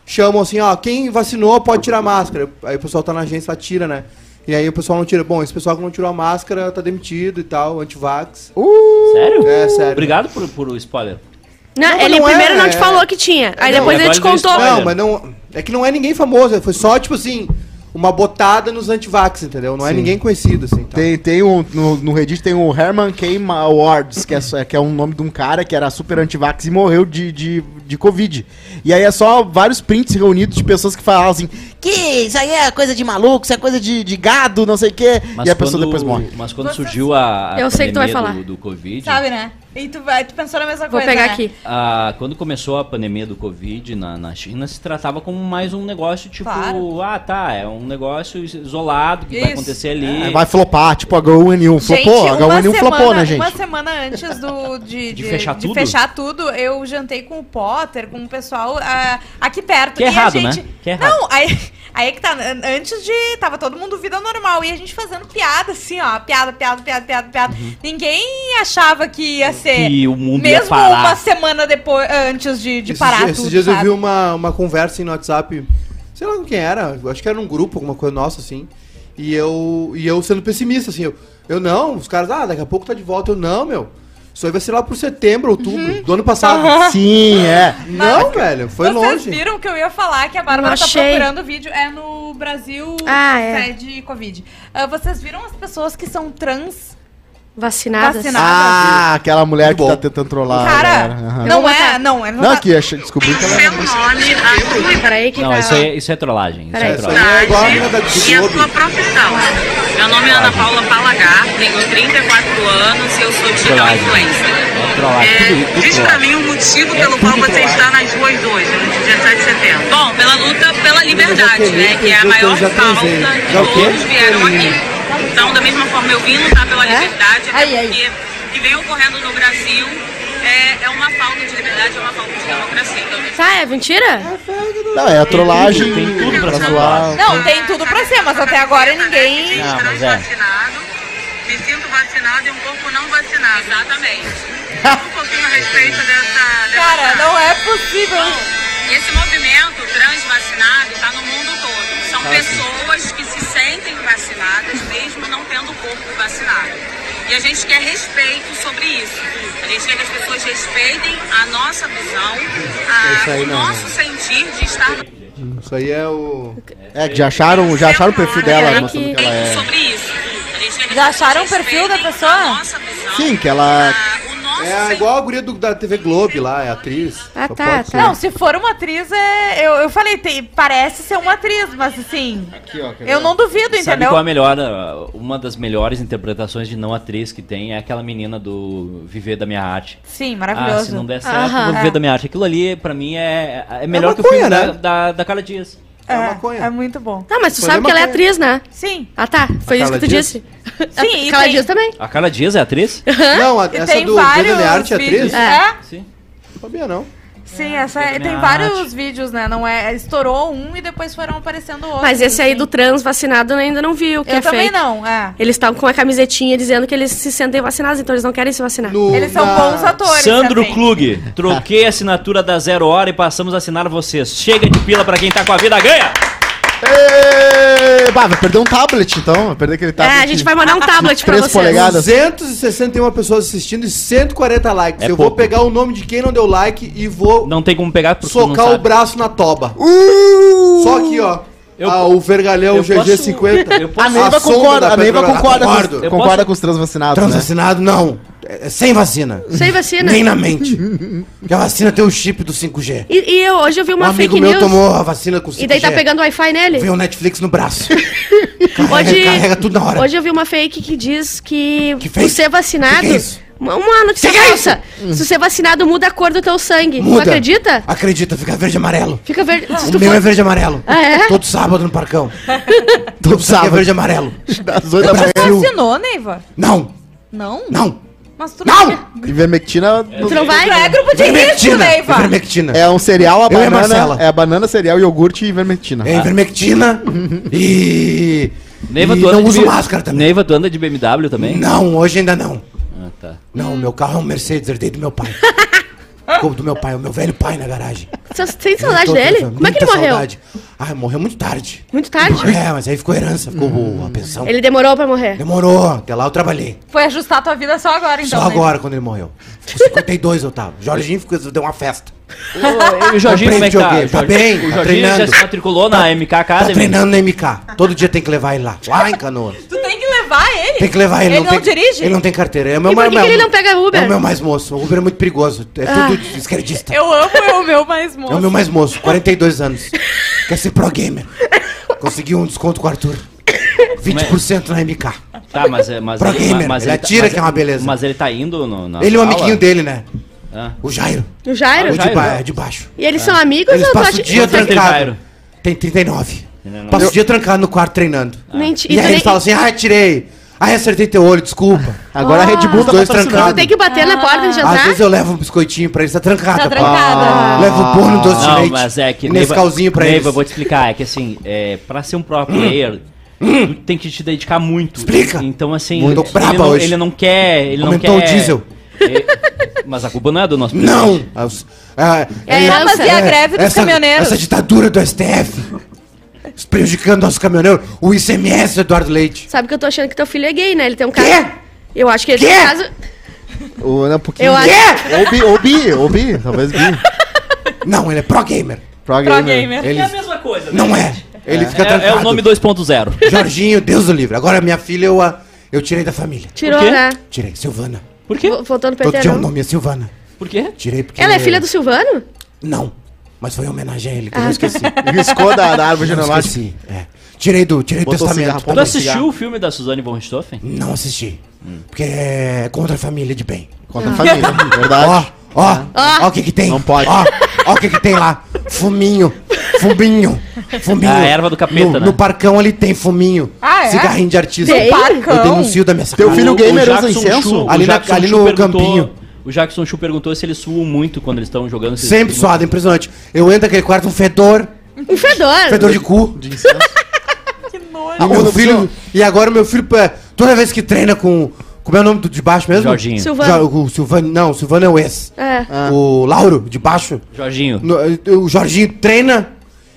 S5: chamam assim, ó, quem vacinou pode tirar a máscara. Aí o pessoal tá na agência, lá tira, né? E aí o pessoal não tira. Bom, esse pessoal que não tirou a máscara tá demitido e tal, antivax.
S3: Sério?
S5: É, sério.
S3: Obrigado por, por o spoiler.
S1: Não,
S5: Não,
S1: ele
S5: não é,
S1: primeiro não
S5: é-
S1: te falou que tinha. Aí
S5: Não,
S1: depois
S3: é
S1: ele te contou.
S5: Não, mas não. É que não é ninguém famoso, foi só, tipo assim, uma botada nos antivax, entendeu? Não é
S2: Sim.
S5: ninguém conhecido, assim. tá?
S2: Tem, tem um, no, no Reddit tem o Herman K. Awards, que é, que é um nome de um cara que era super antivax e morreu de, de, de Covid. E aí é só vários prints reunidos de pessoas que falam assim, que isso aí é coisa de maluco, isso é coisa de, de gado, não sei o quê.
S3: Mas
S2: e a pessoa depois morre.
S3: Mas quando surgiu a, a
S1: Eu sei que tu vai falar.
S3: Do, do Covid...
S4: Sabe, né? E tu, vai, tu pensou na mesma
S1: Vou
S4: coisa,
S1: pegar
S4: né?
S1: aqui.
S3: Ah, quando começou a pandemia do Covid na, na China, se tratava como mais um negócio tipo,
S4: Claro.
S3: ah, tá, é um negócio isolado que vai
S4: Isso.
S3: acontecer ali.
S2: Aí vai flopar, tipo H1N1. Flopou,
S4: uma
S2: H1N1 flopou, né, gente?
S4: Uma semana antes do, de,
S3: De fechar tudo?
S4: fechar tudo, eu jantei com o Potter, com o pessoal ah, aqui perto.
S3: Que é
S4: e a
S3: errado,
S4: gente...
S3: né? Que é errado.
S4: Não, aí, aí é que tá. an- Antes de. Tava todo mundo vida normal. E a gente fazendo piada, assim, ó. Piada, piada, piada, piada, piada. Ninguém achava que ia ser.
S3: Uhum. Que o mundo ia
S4: mesmo
S3: parar.
S4: uma semana depois, antes de, de
S5: esses
S4: parar
S5: dias,
S4: tudo.
S5: esses dias eu
S4: sabe?
S5: vi uma, uma conversa no WhatsApp, sei lá com quem era, eu acho que era num grupo, alguma coisa nossa, assim. E eu, e eu sendo pessimista, assim, eu, eu não, os caras, ah, daqui a pouco tá de volta. Eu, não, meu. Isso aí vai ser lá por setembro, outubro,
S4: Uhum.
S5: do ano passado.
S2: Sim, é.
S5: Não, velho, foi
S4: Vocês
S5: longe.
S4: viram que eu ia falar que a Bárbara tá procurando o vídeo. É no Brasil
S1: Ah, é.
S4: sede Covid. Ah, vocês viram as pessoas que são trans?
S1: Vacinadas.
S4: Vacinadas.
S2: Ah, aquela mulher que
S5: Muito
S2: tá tentando trollar. a
S4: Cara.
S2: Aham.
S4: não é, não, é. Não,
S2: Não,
S4: tá-
S2: aqui, achei- descobri que ela
S7: Seu nome, a
S1: Ui, peraí que
S3: Não,
S1: tá...
S3: isso é, isso é trollagem. Isso
S1: Peraí.
S3: é trollagem.
S5: é igual a mina da
S7: e a sua profissão. Meu nome é Ana Paula Palagar, tenho 34 anos e eu sou digital influencer.
S3: É trollagem.
S7: É,
S3: Tudo, tudo
S7: diz pra mim o motivo
S3: É
S7: pelo qual você está nas ruas hoje, no dia 17 de setembro. Bom, pela luta pela liberdade, né? Que é a maior pauta que todos vieram aqui. Então, da mesma forma, eu vim lutar pela liberdade, até
S4: Aí, aí.
S7: porque o que vem ocorrendo no Brasil é, é uma falta de liberdade, é uma falta de democracia. Então,
S1: Tá, é mentira?
S2: Não, é a trollagem
S3: Tem tudo pra ser
S2: zoar.
S4: Não, tem tudo pra ser, mas até agora ninguém.
S3: Não, mas é.
S7: vacinado, me sinto vacinado e um corpo não vacinado. Exatamente. Um pouquinho a respeito dessa. dessa
S4: Cara, não é possível.
S7: Esse movimento transvacinado está no mundo todo. São pessoas que se sentem vacinadas, mesmo não tendo o corpo vacinado. E a gente quer respeito sobre isso. A gente quer que as pessoas respeitem a nossa visão, a-
S5: aí
S7: o
S5: não,
S7: nosso sentir de estar
S5: Isso aí é o.
S2: É, que já acharam, já acharam o perfil dela, mostrando
S1: que-
S2: que ela é.
S7: sobre isso.
S4: Já acharam o perfil da pessoa?
S2: Sim, que ela-
S5: É igual a guria do, da TV Globo lá, é atriz.
S1: Ah,
S5: Só
S1: tá,
S5: pode
S1: tá.
S4: Não, se for uma atriz, é. Eu, eu falei, tem- parece ser uma atriz, mas assim. eu não duvido,
S3: Sabe
S4: entendeu?
S3: qual é a melhor, ah, uma das melhores interpretações de não atriz que tem é aquela menina do Viver da Minha Arte.
S4: Sim,
S3: Ah,
S4: maravilhoso.
S3: se não der certo,
S1: Aham.
S3: vou viver
S4: É.
S3: da minha arte. Aquilo ali, pra mim, é, é melhor que o
S5: maconha,
S3: filme
S5: né?
S3: da, da, da Carla Dias.
S5: É maconha.
S4: é muito bom.
S1: Tá, mas tu
S5: Foi
S1: sabe que ela é atriz, né?
S4: Sim.
S1: Ah, tá. Foi isso
S5: Carla
S1: que tu
S5: Dias?
S1: disse.
S4: Sim, e
S1: Carla
S4: tem-
S1: Dias também.
S3: A Carla Dias é atriz?
S5: Não, a, essa do
S4: vários
S5: Viver da Arte é atriz?
S1: É.
S4: É.
S3: Sim.
S5: Não sabia, não.
S4: Sim, essa é-
S3: da
S4: tem vários
S3: Arte.
S4: vídeos, né? Não é, estourou um e depois foram aparecendo outros.
S1: Mas esse aí
S4: assim.
S1: do trans vacinado eu ainda não vi o que
S4: Eu
S1: é
S4: também
S1: fake.
S4: não, é.
S1: Eles estavam com uma camisetinha dizendo que eles se sentem vacinados, então eles não querem se vacinar.
S5: No-
S4: Eles são
S5: na-
S4: bons atores.
S3: Sandro
S4: também.
S3: Klug, troquei a assinatura da Zero Hora e passamos a assinar vocês. Chega de pila pra quem tá com a vida ganha!
S2: Bah, vai perder um tablet então. Vai perder aquele tablet.
S1: É, a gente vai mandar um tablet pra
S2: Três
S1: vocês.
S2: polegadas.
S5: 261 pessoas assistindo e 140 likes.
S3: É
S5: eu
S3: pouco.
S5: vou pegar o nome de quem não deu like e vou
S3: Não tem como pegar porque tu não
S5: socar o
S3: sabe.
S5: braço na toba.
S2: Uh!
S5: Só aqui, ó.
S3: Eu-
S5: ah, o vergalhão
S3: eu posso-
S5: GG50.
S3: eu posso-
S2: A Neiva
S5: sombra
S2: concorda,
S5: da
S2: a Neiva
S5: Petrobras.
S2: concorda,
S5: Concordo.
S2: com,
S3: Eu
S2: concorda
S3: posso-
S2: com os transvacinados, né?
S5: Transvacinado, não. É, é sem vacina.
S1: Sem vacina.
S5: Nem na mente. Porque a vacina tem o chip do 5G.
S1: E, e eu, hoje eu vi
S5: Um
S1: uma
S5: amigo
S1: fake
S5: meu
S1: news.
S5: tomou a vacina com 5G.
S1: E daí tá pegando Wi-Fi nele.
S5: Veio o Netflix no braço. carrega,
S1: Hoje,
S5: carrega tudo na hora.
S1: hoje eu vi uma fake que diz que,
S5: Que
S1: por ser vacinado,
S5: Que que é isso?
S1: Uma, notícia
S5: Que que é
S1: falsa. Se você é vacinado, muda a cor do teu sangue. Tu
S5: Muda.
S1: acredita?
S5: Acredita, fica verde e amarelo.
S1: Fica verde. Se
S5: O
S1: tu
S5: meu
S1: for-
S5: é verde e amarelo.
S1: Ah, é?
S5: Todo sábado no parcão.
S2: Todo
S5: sábado é verde e amarelo.
S2: Das oito da
S5: É
S2: manhã.
S5: Brasil.
S4: Vacinou, Neiva?
S5: Não,
S4: Não?
S5: não,
S4: Mas tu
S5: não!
S2: Ivermectina
S1: Tu não vai?
S4: É grupo de risco,
S5: Ivermectina,
S4: Neiva.
S5: ivermectina.
S2: é um cereal, a
S5: Eu e a
S2: banana.
S5: Marcela.
S2: É a banana, cereal, iogurte e ivermectina.
S5: É ivermectina e...
S3: Neiva,
S5: e
S3: tu anda
S5: não
S3: de
S5: uso
S3: B-
S5: máscara também.
S3: Neiva, tu anda de BMW também?
S5: Não, hoje ainda não.
S3: Ah, tá.
S5: Não, meu carro é um Mercedes, herdei do meu pai. Como do meu pai, o meu velho pai na garagem.
S1: Você tem saudade
S5: Tô-
S1: dele? Como é que ele morreu?
S5: saudade. Ah, morreu muito tarde.
S1: Muito tarde?
S5: É, mas aí ficou herança, ficou a pensão.
S1: Ele demorou pra morrer.
S5: Demorou, até lá eu trabalhei.
S4: Foi ajustar a tua vida só agora, então.
S5: Só
S4: Neiva.
S5: agora, quando ele morreu. Com 52 eu tava. Jorginho ficou, deu uma festa.
S3: E o Jorginho, como é que tá?
S5: Tá bem,
S3: O
S5: tá
S3: Jorginho já se matriculou na MK
S5: Tá
S3: Academy?
S5: treinando na MK. Todo dia tem que levar ele lá. Lá em Canoas.
S4: Tu tem que levar ele.
S5: Tem que levar ele.
S4: Ele não,
S5: tem,
S4: dirige?
S5: Ele não tem carteira. É o meu
S1: E por
S5: mais-
S1: que que ele não pega Uber? Ah.
S5: É o meu mais moço. O Uber é muito perigoso. É tudo esquerdista.
S4: Eu amo é o meu mais moço.
S5: É o meu mais moço, 42 anos. Quer ser pro gamer. Conseguiu um desconto com o Arthur. 20% na MK.
S3: Tá, mas, é- mas,
S5: Pro
S3: ele,
S5: gamer,
S3: mas
S5: ele
S3: tá-
S5: atira
S3: mas-
S5: que é uma beleza.
S3: Mas ele tá indo no, na
S5: Ele é um amiguinho dele, né?
S3: Ah.
S5: O Jairo.
S1: O Jairo?
S3: Ah,
S5: O
S3: Jairo,
S5: de, ba é de baixo.
S1: E eles são amigos
S5: Eles
S1: ou
S5: passam o dia trancado.
S3: Jairo?
S5: Tem 39.
S3: Não.
S5: Passa o dia trancado no quarto treinando.
S1: Mentira.
S5: E
S1: E
S5: aí eles falam assim, ah, tirei. Ai, acertei teu olho, desculpa.
S2: Agora a Red Bull
S5: Os
S2: tá
S5: dois trancados.
S1: tu tem que bater na porta antes de
S5: Às
S1: entrar?
S5: vezes eu levo um biscoitinho pra eles, tá trancado.
S4: Tá
S5: pô.
S4: trancada.
S5: Levo o pão, doce de
S3: Não,
S5: leite.
S3: mas é que
S5: e Nescauzinho pra
S3: Neiva,
S5: eles.
S3: eu vou te explicar, é que assim, é, pra ser um pro player, tu tem que te dedicar muito.
S5: Explica.
S3: Então assim,
S5: Muito
S3: ele,
S5: braba
S3: não,
S5: hoje.
S3: ele não quer, ele
S5: Aumentou
S3: não quer...
S5: o diesel.
S3: É, mas a culpa não é do nosso
S5: Não!
S3: presidente.
S5: As- é,
S1: É,
S5: é,
S4: Ah, mas e a greve dos
S5: essa,
S4: caminhoneiros?
S5: Essa ditadura do STF prejudicando nossos caminhoneiros. O ICMS, Eduardo Leite.
S1: Sabe que eu tô achando que teu filho é gay, né? Ele tem um caso.
S5: Quê?
S1: Eu acho que ele
S5: Quê?
S1: tem um caso.
S2: O, não, um pouquinho.
S1: Eu acho-
S2: Ou bi, ou bi, ou bi, talvez bi.
S5: Não, ele é pro-gamer.
S2: Pro
S4: Pro
S2: gamer.
S5: Ele
S3: É a mesma coisa, né?
S5: não é. Ele fica
S3: É,
S5: trancado.
S3: é o nome 2.0.
S5: Jorginho, Deus do livre. Agora minha filha eu, a- eu tirei da família.
S1: Tirou, né?
S5: Tirei, Silvana.
S3: Por quê?
S1: Vo- Voltou no
S5: Todo
S1: PT,
S5: dia o nome é Silvana.
S3: Por quê?
S5: Tirei porque...
S1: Ela é filha do Silvano?
S5: Não, mas foi em homenagem a ele, que
S1: Ah,
S5: eu não esqueci.
S2: Riscou da, da árvore
S5: Eu não
S2: genealógica.
S5: esqueci, é. Tirei do, tirei do
S2: Botou
S5: testamento.
S2: cigarro,
S3: Tu
S2: Ponto
S3: assistiu
S2: cigarro.
S3: o filme da Suzane von Richthofen?
S5: Não assisti. Porque é contra a família de bem.
S2: Conta a família,
S5: Ó,
S2: verdade.
S5: ó, ó o que que tem.
S2: Não pode.
S5: Ó, ó o que que tem lá. Fuminho, fuminho, fuminho.
S3: A erva do capeta,
S5: no,
S3: né?
S5: No parcão ali tem fuminho.
S4: Ah, é?
S5: Cigarrinho de artista.
S1: Tem?
S4: Parcão.
S5: Eu denuncio da minha
S2: Teu filho gamer
S3: o
S2: usa
S3: Jackson
S2: incenso?
S3: Chu-
S5: Ali na- ali no campinho.
S3: O Jackson Chu perguntou se eles suam muito quando eles estão jogando. se-
S5: Sempre suado, impressionante. Eu entro naquele quarto, um fedor,
S1: Um fedor.
S5: fedor de cu.
S2: De incenso.
S4: Que nojo.
S5: E meu filho, e agora o meu filho, é, toda vez que treina com. Como é o nome do de baixo mesmo?
S3: Jorginho.
S1: Silvano.
S5: Jo- o Silvano. Não, o Silvano é o ex.
S1: É.
S5: O Lauro, de baixo.
S3: Jorginho.
S5: no- o Jorginho treina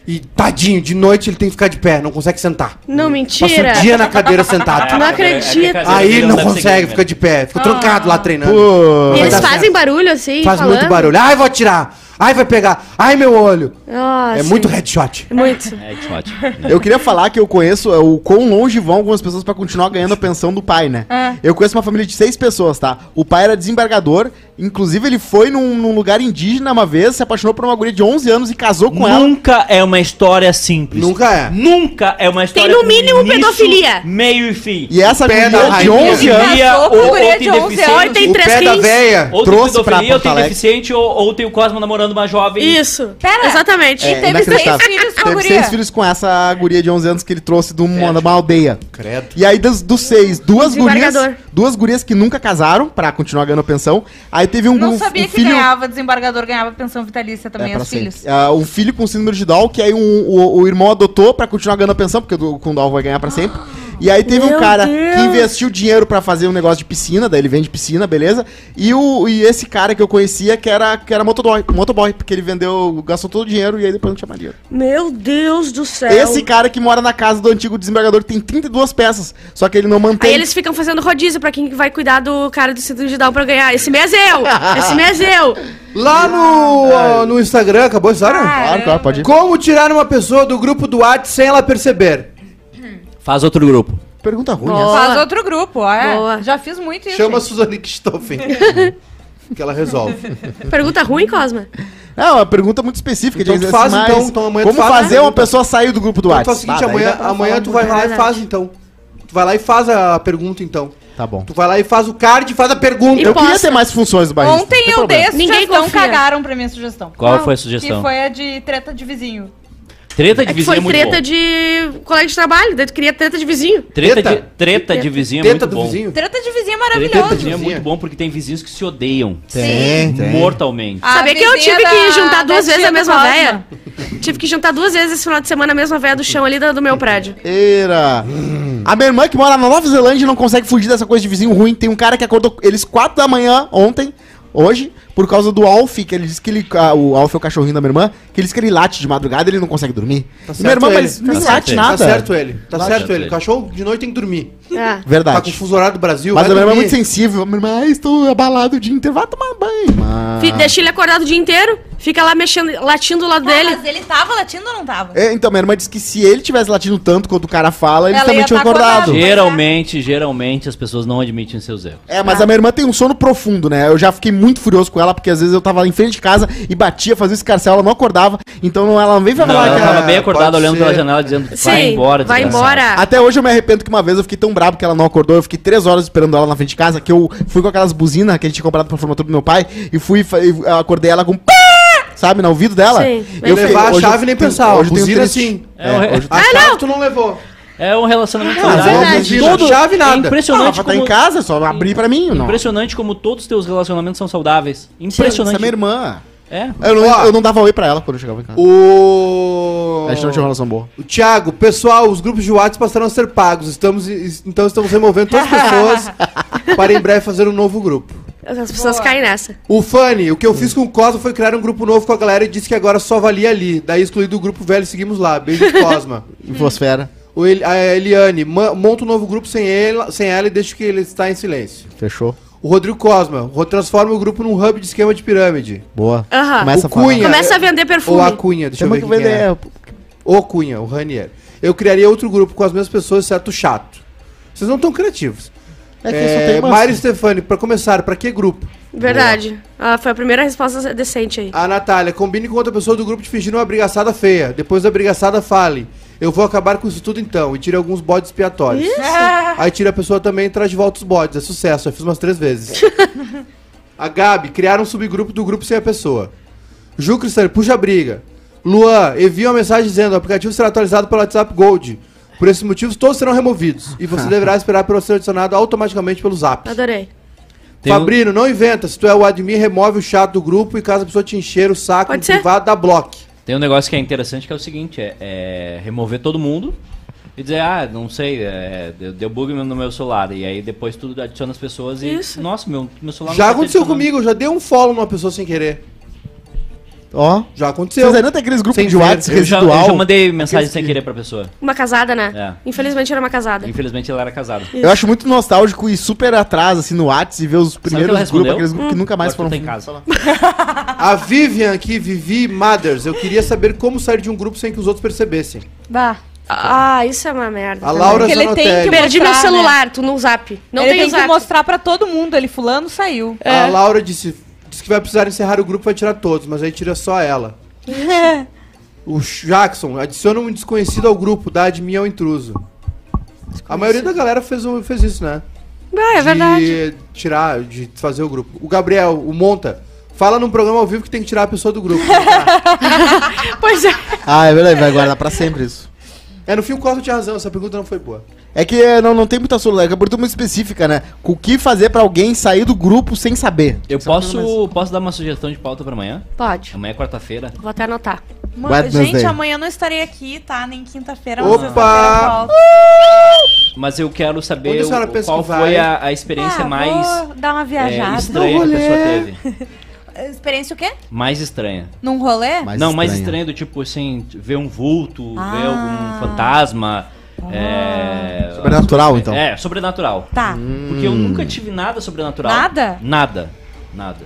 S5: e tadinho, de noite ele tem que ficar de pé, não consegue sentar.
S1: Não,
S5: Passa
S1: mentira.
S5: o dia na cadeira sentado.
S1: Não
S3: É, é
S1: acredito.
S5: Aí ele não
S3: ser
S5: consegue, fica de pé, fica trancado lá treinando.
S2: Pô.
S1: E eles fazem
S5: certo.
S1: barulho assim?
S5: Faz
S1: falando?
S5: muito barulho. Ai, vou atirar. Ai, vai pegar. Ai, meu olho.
S1: Nossa.
S5: É muito headshot.
S1: Muito.
S3: É, shot.
S2: Eu queria falar que eu conheço é, o quão longe vão algumas pessoas pra continuar ganhando a pensão do pai, né? Eu conheço uma família de seis pessoas, tá? O pai era desembargador, inclusive ele foi num, num lugar indígena uma vez, se apaixonou por uma guria de 11 anos e casou com ela.
S3: Nunca é uma história simples.
S5: Nunca é.
S3: Nunca é uma história
S1: no
S3: com
S1: mínimo
S3: início,
S1: pedofilia.
S3: Meio e fim.
S2: E essa guria de
S5: rainha.
S2: 11 anos
S4: Casou com
S3: ou, ou
S4: guria
S3: tem
S4: de 11
S3: deficiente.
S1: anos. Tem
S5: o
S1: três
S5: pé da véia.
S3: Ou tem
S2: trouxe
S3: pedofilia, ou tem deficiente, ou, ou tem o Cosmo namorando uma jovem.
S1: Isso.
S4: Pera.
S1: Exatamente.
S4: E teve seis filhos com a
S2: Teve
S4: guria.
S2: seis filhos com essa guria de 11 anos que ele trouxe de uma, de uma aldeia.
S5: Credo.
S2: E aí, dos, dos seis, duas gurias,
S1: Desembargador.
S2: duas gurias que nunca casaram pra continuar ganhando pensão. Aí teve um,
S4: Não
S2: um-
S4: sabia
S2: um
S4: que
S2: filho...
S4: ganhava, desembargador ganhava pensão vitalícia também,
S2: É,
S4: os filhos.
S2: Ah, um filho com síndrome de Down, que aí um- o, o irmão adotou pra continuar ganhando a pensão, porque o com Down vai ganhar pra sempre. E aí teve um
S1: Meu
S2: cara
S1: Deus.
S2: que investiu dinheiro pra fazer um negócio de piscina, daí ele vende piscina, beleza? E, o, e esse cara que eu conhecia, que era, que era motoboy, motoboy, porque ele vendeu, gastou todo o dinheiro e aí depois não tinha mais dinheiro.
S1: Meu Deus do céu.
S2: Esse cara que mora na casa do antigo desembargador tem 32 peças, só que ele não mantém.
S1: Aí eles ficam fazendo rodízio pra quem vai cuidar do cara do de Down pra ganhar. Esse mês é eu! Esse mês é eu!
S5: Lá no, ó, no Instagram, acabou a história?
S2: Claro, claro, pode ir.
S5: Como tirar uma pessoa do grupo do WhatsApp sem ela perceber?
S3: Faz outro grupo.
S2: Pergunta ruim
S1: Boa.
S2: essa.
S4: Faz outro grupo, é.
S1: Boa.
S4: Já fiz muito isso.
S5: Chama a
S4: gente.
S5: Suzane Kistoffen. que ela resolve.
S1: Pergunta ruim, Cosma?
S2: É uma pergunta muito específica.
S5: Então
S2: diz
S5: faz,
S2: assim,
S5: então,
S2: mas
S5: então amanhã tu
S2: como
S5: faz,
S2: fazer
S5: né?
S2: uma pessoa sair do grupo do
S5: Então
S2: WhatsApp?
S5: faz o seguinte,
S2: Ah,
S5: amanhã, amanhã tu vai lá e faz então. Tu vai lá e faz a pergunta então.
S2: Tá bom.
S5: Tu vai lá e faz o card e faz a pergunta.
S1: E
S2: Eu queria
S1: posta.
S2: ter mais funções do barista.
S4: Ontem eu dei a
S1: Ninguém
S4: sugestão,
S1: confia.
S4: cagaram pra minha sugestão.
S3: Qual
S1: Não,
S3: foi a
S4: Que
S3: sugestão?
S4: foi a de treta de vizinho.
S3: Treta de
S1: É que
S3: vizinho
S1: foi
S3: é muito
S1: treta
S3: bom.
S1: de colega de trabalho, daí tu queria treta de vizinho.
S3: Treta,
S5: Treta?
S3: de, treta de vizinho é
S5: Teta
S3: muito
S5: do
S3: bom.
S5: vizinho.
S4: Treta de vizinho é
S3: Treta de
S4: maravilhoso.
S3: vizinho é muito bom porque tem vizinhos que se odeiam.
S2: Tem, tem.
S3: Mortalmente.
S4: A
S1: Sabia que eu tive que
S4: da-
S1: juntar
S4: da
S1: duas vezes a mesma véia? Tive que juntar duas vezes esse final de semana a mesma véia do chão ali do, do meu prédio.
S2: Eira. A minha irmã que mora na Nova Zelândia não consegue fugir dessa coisa de vizinho ruim. Tem um cara que acordou eles 4 da manhã ontem, hoje, por causa do Alf, que ele disse que ele. ah, o Alf é o cachorrinho da minha irmã, que ele disse que ele late de madrugada e ele não consegue dormir.
S5: Tá
S2: minha irmã, mas
S5: ele.
S2: não
S3: Tá
S2: late
S3: certo ele.
S2: nada.
S5: Tá certo ele. Tá
S3: Claro.
S5: certo
S3: Certo
S5: ele.
S3: ele.
S5: Cachorro de noite tem que dormir.
S1: É.
S5: Tá com
S2: Verdade.
S5: o fuso horário do Brasil.
S2: Mas a
S5: vai
S2: minha irmã é muito sensível. Minha irmã, ah, estou abalado o dia inteiro. Vai tomar banho. Mas...
S1: Deixa ele acordado o dia inteiro, fica lá mexendo, latindo do lado
S4: Ah,
S1: dele.
S4: mas ele tava latindo ou não tava?
S2: É, então, minha irmã disse que se ele tivesse latindo tanto quanto o cara fala, eles
S4: Ela
S2: também
S4: ia
S2: tinham
S4: tá
S2: acordado.
S4: acordada.
S3: Geralmente, geralmente as pessoas não admitem seus erros.
S2: É, mas a minha irmã tem um sono profundo, né? Eu já fiquei muito furioso com ela, porque às vezes eu tava lá em frente de casa e batia, fazia escarcel, ela não acordava. Então não- ela não veio
S3: Não,
S2: falar
S3: ela
S2: que
S3: tava
S2: ela-
S3: bem acordada olhando
S5: ser.
S3: pela janela dizendo vai
S1: Sim,
S3: embora,
S1: vai
S3: desgraçado."
S1: embora.
S2: Até hoje eu me arrependo que uma vez eu fiquei tão brabo que ela não acordou. Eu fiquei três horas esperando ela na frente de casa, que eu fui com aquelas buzinas que a gente tinha comprado pra formatura do meu pai e fui e eu acordei ela com pá! sabe, no ouvido dela.
S1: Sim.
S2: Eu
S5: Levar
S2: fiquei-
S5: a
S2: eu
S5: chave nem pensar.
S2: Hoje
S5: Buzina
S2: triste.
S5: sim.
S3: É, re-
S2: hoje eu
S5: A chave tu não levou.
S3: É um relacionamento
S5: Ah,
S3: saudável.
S5: é verdade. Chave nada.
S3: É
S2: Ah,
S3: impressionante
S2: ela tá em
S3: como,
S2: casa, é só abrir pra mim, não.
S3: impressionante como todos os teus relacionamentos são saudáveis.
S2: Essa
S3: Impressionante.
S2: é minha irmã.
S3: É.
S2: Eu não,
S5: Ó.
S2: eu não dava oi pra ela quando eu chegava em casa.
S5: O.
S2: A gente não tinha uma relação boa.
S5: O Thiago, pessoal, os grupos de WhatsApp passaram a ser pagos. Estamos, então estamos removendo todas as pessoas para em breve fazer um novo grupo.
S1: As pessoas caem nessa.
S5: O Fanny, o que eu fiz com o Cosma foi criar um grupo novo com a galera e disse que agora só valia ali. Daí excluí do grupo velho e seguimos lá. Beijo de Cosma.
S2: Infosfera.
S5: O El- a Eliane, ma- monta um novo grupo sem ela, sem ela e deixa que ele está em silêncio.
S2: Fechou.
S5: O Rodrigo Cosma, ro- transforma o grupo num hub de esquema de pirâmide.
S2: Boa.
S1: Aham.
S2: Começa
S5: O
S2: a falar.
S5: Cunha-
S1: Começa a vender perfume.
S5: Ou a Cunha, deixa eu
S2: Chama
S5: ver
S2: que
S5: quem
S2: vender.
S5: é.
S2: é.
S5: O Cunha, o Ranier. Eu criaria outro grupo com as mesmas pessoas, certo chato. Vocês não estão criativos.
S2: É que só
S5: É,
S2: tem uma-
S5: Mário Stefani, pra começar, pra que grupo?
S1: Verdade. Ah, foi a primeira resposta decente aí.
S5: A Natália, combine com outra pessoa do grupo de fingir uma brigaçada feia. Depois da brigaçada, fale. Eu vou acabar com isso tudo então. E tire alguns bodes expiatórios. Aí tira a pessoa também e traz de volta os bodes. É sucesso, já fiz umas três vezes. a Gabi, criar um subgrupo do grupo sem a pessoa. Ju Cristal, puxa a briga. Luan, envia uma mensagem dizendo o aplicativo será atualizado pelo WhatsApp Gold. Por esses motivos, todos serão removidos. E você deverá esperar para ser adicionado automaticamente pelo Zap.
S1: Adorei.
S3: Tem um-
S5: Fabrino, não inventa. Se tu é o admin, remove o chat do grupo e caso a pessoa te encher o saco
S1: Pode
S5: no
S1: ser.
S5: privado, dá bloco.
S3: Tem um negócio que é interessante que é o seguinte, é, é remover todo mundo e dizer, ah, não sei, é, deu, bug no meu celular. E aí depois tudo adiciona as pessoas e.
S1: Isso.
S3: Nossa, meu, meu celular
S5: Já
S3: tá
S5: aconteceu comigo, eu já dei um follow numa pessoa sem querer.
S2: Ó.
S5: Já aconteceu.
S2: Vocês ainda tem aqueles grupos
S5: Sem
S2: de
S5: ver.
S2: WhatsApp
S3: Eu já,
S2: residual?
S3: eu já mandei mensagem
S2: Aqueles
S3: sem
S2: que-
S3: querer pra pessoa.
S1: Uma casada, né?
S3: É.
S1: Infelizmente era uma casada.
S3: Infelizmente ela era casada.
S2: Eu acho muito nostálgico ir super atrás, assim, no WhatsApp e ver os
S3: ela
S2: primeiros grupos,
S3: respondeu?
S2: aqueles grupos que nunca mais
S3: Agora
S2: foram
S3: tá em casa.
S5: A Vivian aqui, Vivi Mothers, eu queria saber como sair de um grupo sem que os outros percebessem.
S4: Bah.
S1: Ah, isso é uma merda.
S5: A
S1: também.
S5: Laura
S4: Porque ele tem
S5: Zanotelli.
S4: que
S1: Perdi meu
S4: mostrar, né?
S1: celular, tu no zap. Não
S4: ele
S1: tem,
S4: tem
S1: zap.
S4: que mostrar pra todo mundo. Ele fulano saiu.
S5: A Laura disse, disse que vai precisar encerrar o grupo, vai tirar todos, mas aí tira só ela. O Jackson, adiciona um desconhecido ao grupo, dá admin ao intruso. A maioria da galera fez, o- fez isso, né?
S1: Ah, é verdade.
S5: De tirar, de fazer o grupo. O Gabriel, o Monta, fala num programa ao vivo que tem que tirar a pessoa do grupo.
S1: Pois é.
S2: Ah, é verdade, vai guardar pra sempre isso.
S5: É, no fim o Costa tinha razão, essa pergunta não foi boa.
S2: É que é, não, não tem muita solução, é que a pergunta é muito específica, né? O que fazer pra alguém sair do grupo sem saber?
S3: Eu
S2: é uma mais-
S3: posso, posso dar uma sugestão de pauta pra amanhã?
S1: Pode.
S3: Amanhã é quarta-feira.
S1: Vou até anotar.
S4: Ma-
S2: Wednesday.
S4: Gente, amanhã eu não estarei aqui, tá? Nem quinta-feira.
S5: Opa!
S4: mas sexta-feira eu volto.
S3: Mas eu quero saber o- qual
S5: que
S3: foi a, a experiência
S4: Ah,
S3: mais
S4: Vou dar uma
S3: é,
S4: viajada.
S3: estranha que a pessoa teve.
S4: Experiência o quê?
S3: Mais estranha.
S4: Num rolê?
S2: Mais
S3: não, mais
S2: estranha.
S3: estranha do tipo assim, ver um vulto, ver
S4: Ah.
S3: algum fantasma. É,
S2: Sobrenatural, então.
S3: É, sobrenatural.
S4: Tá.
S3: Porque eu nunca tive nada sobrenatural.
S4: Nada?
S3: Nada. Nada.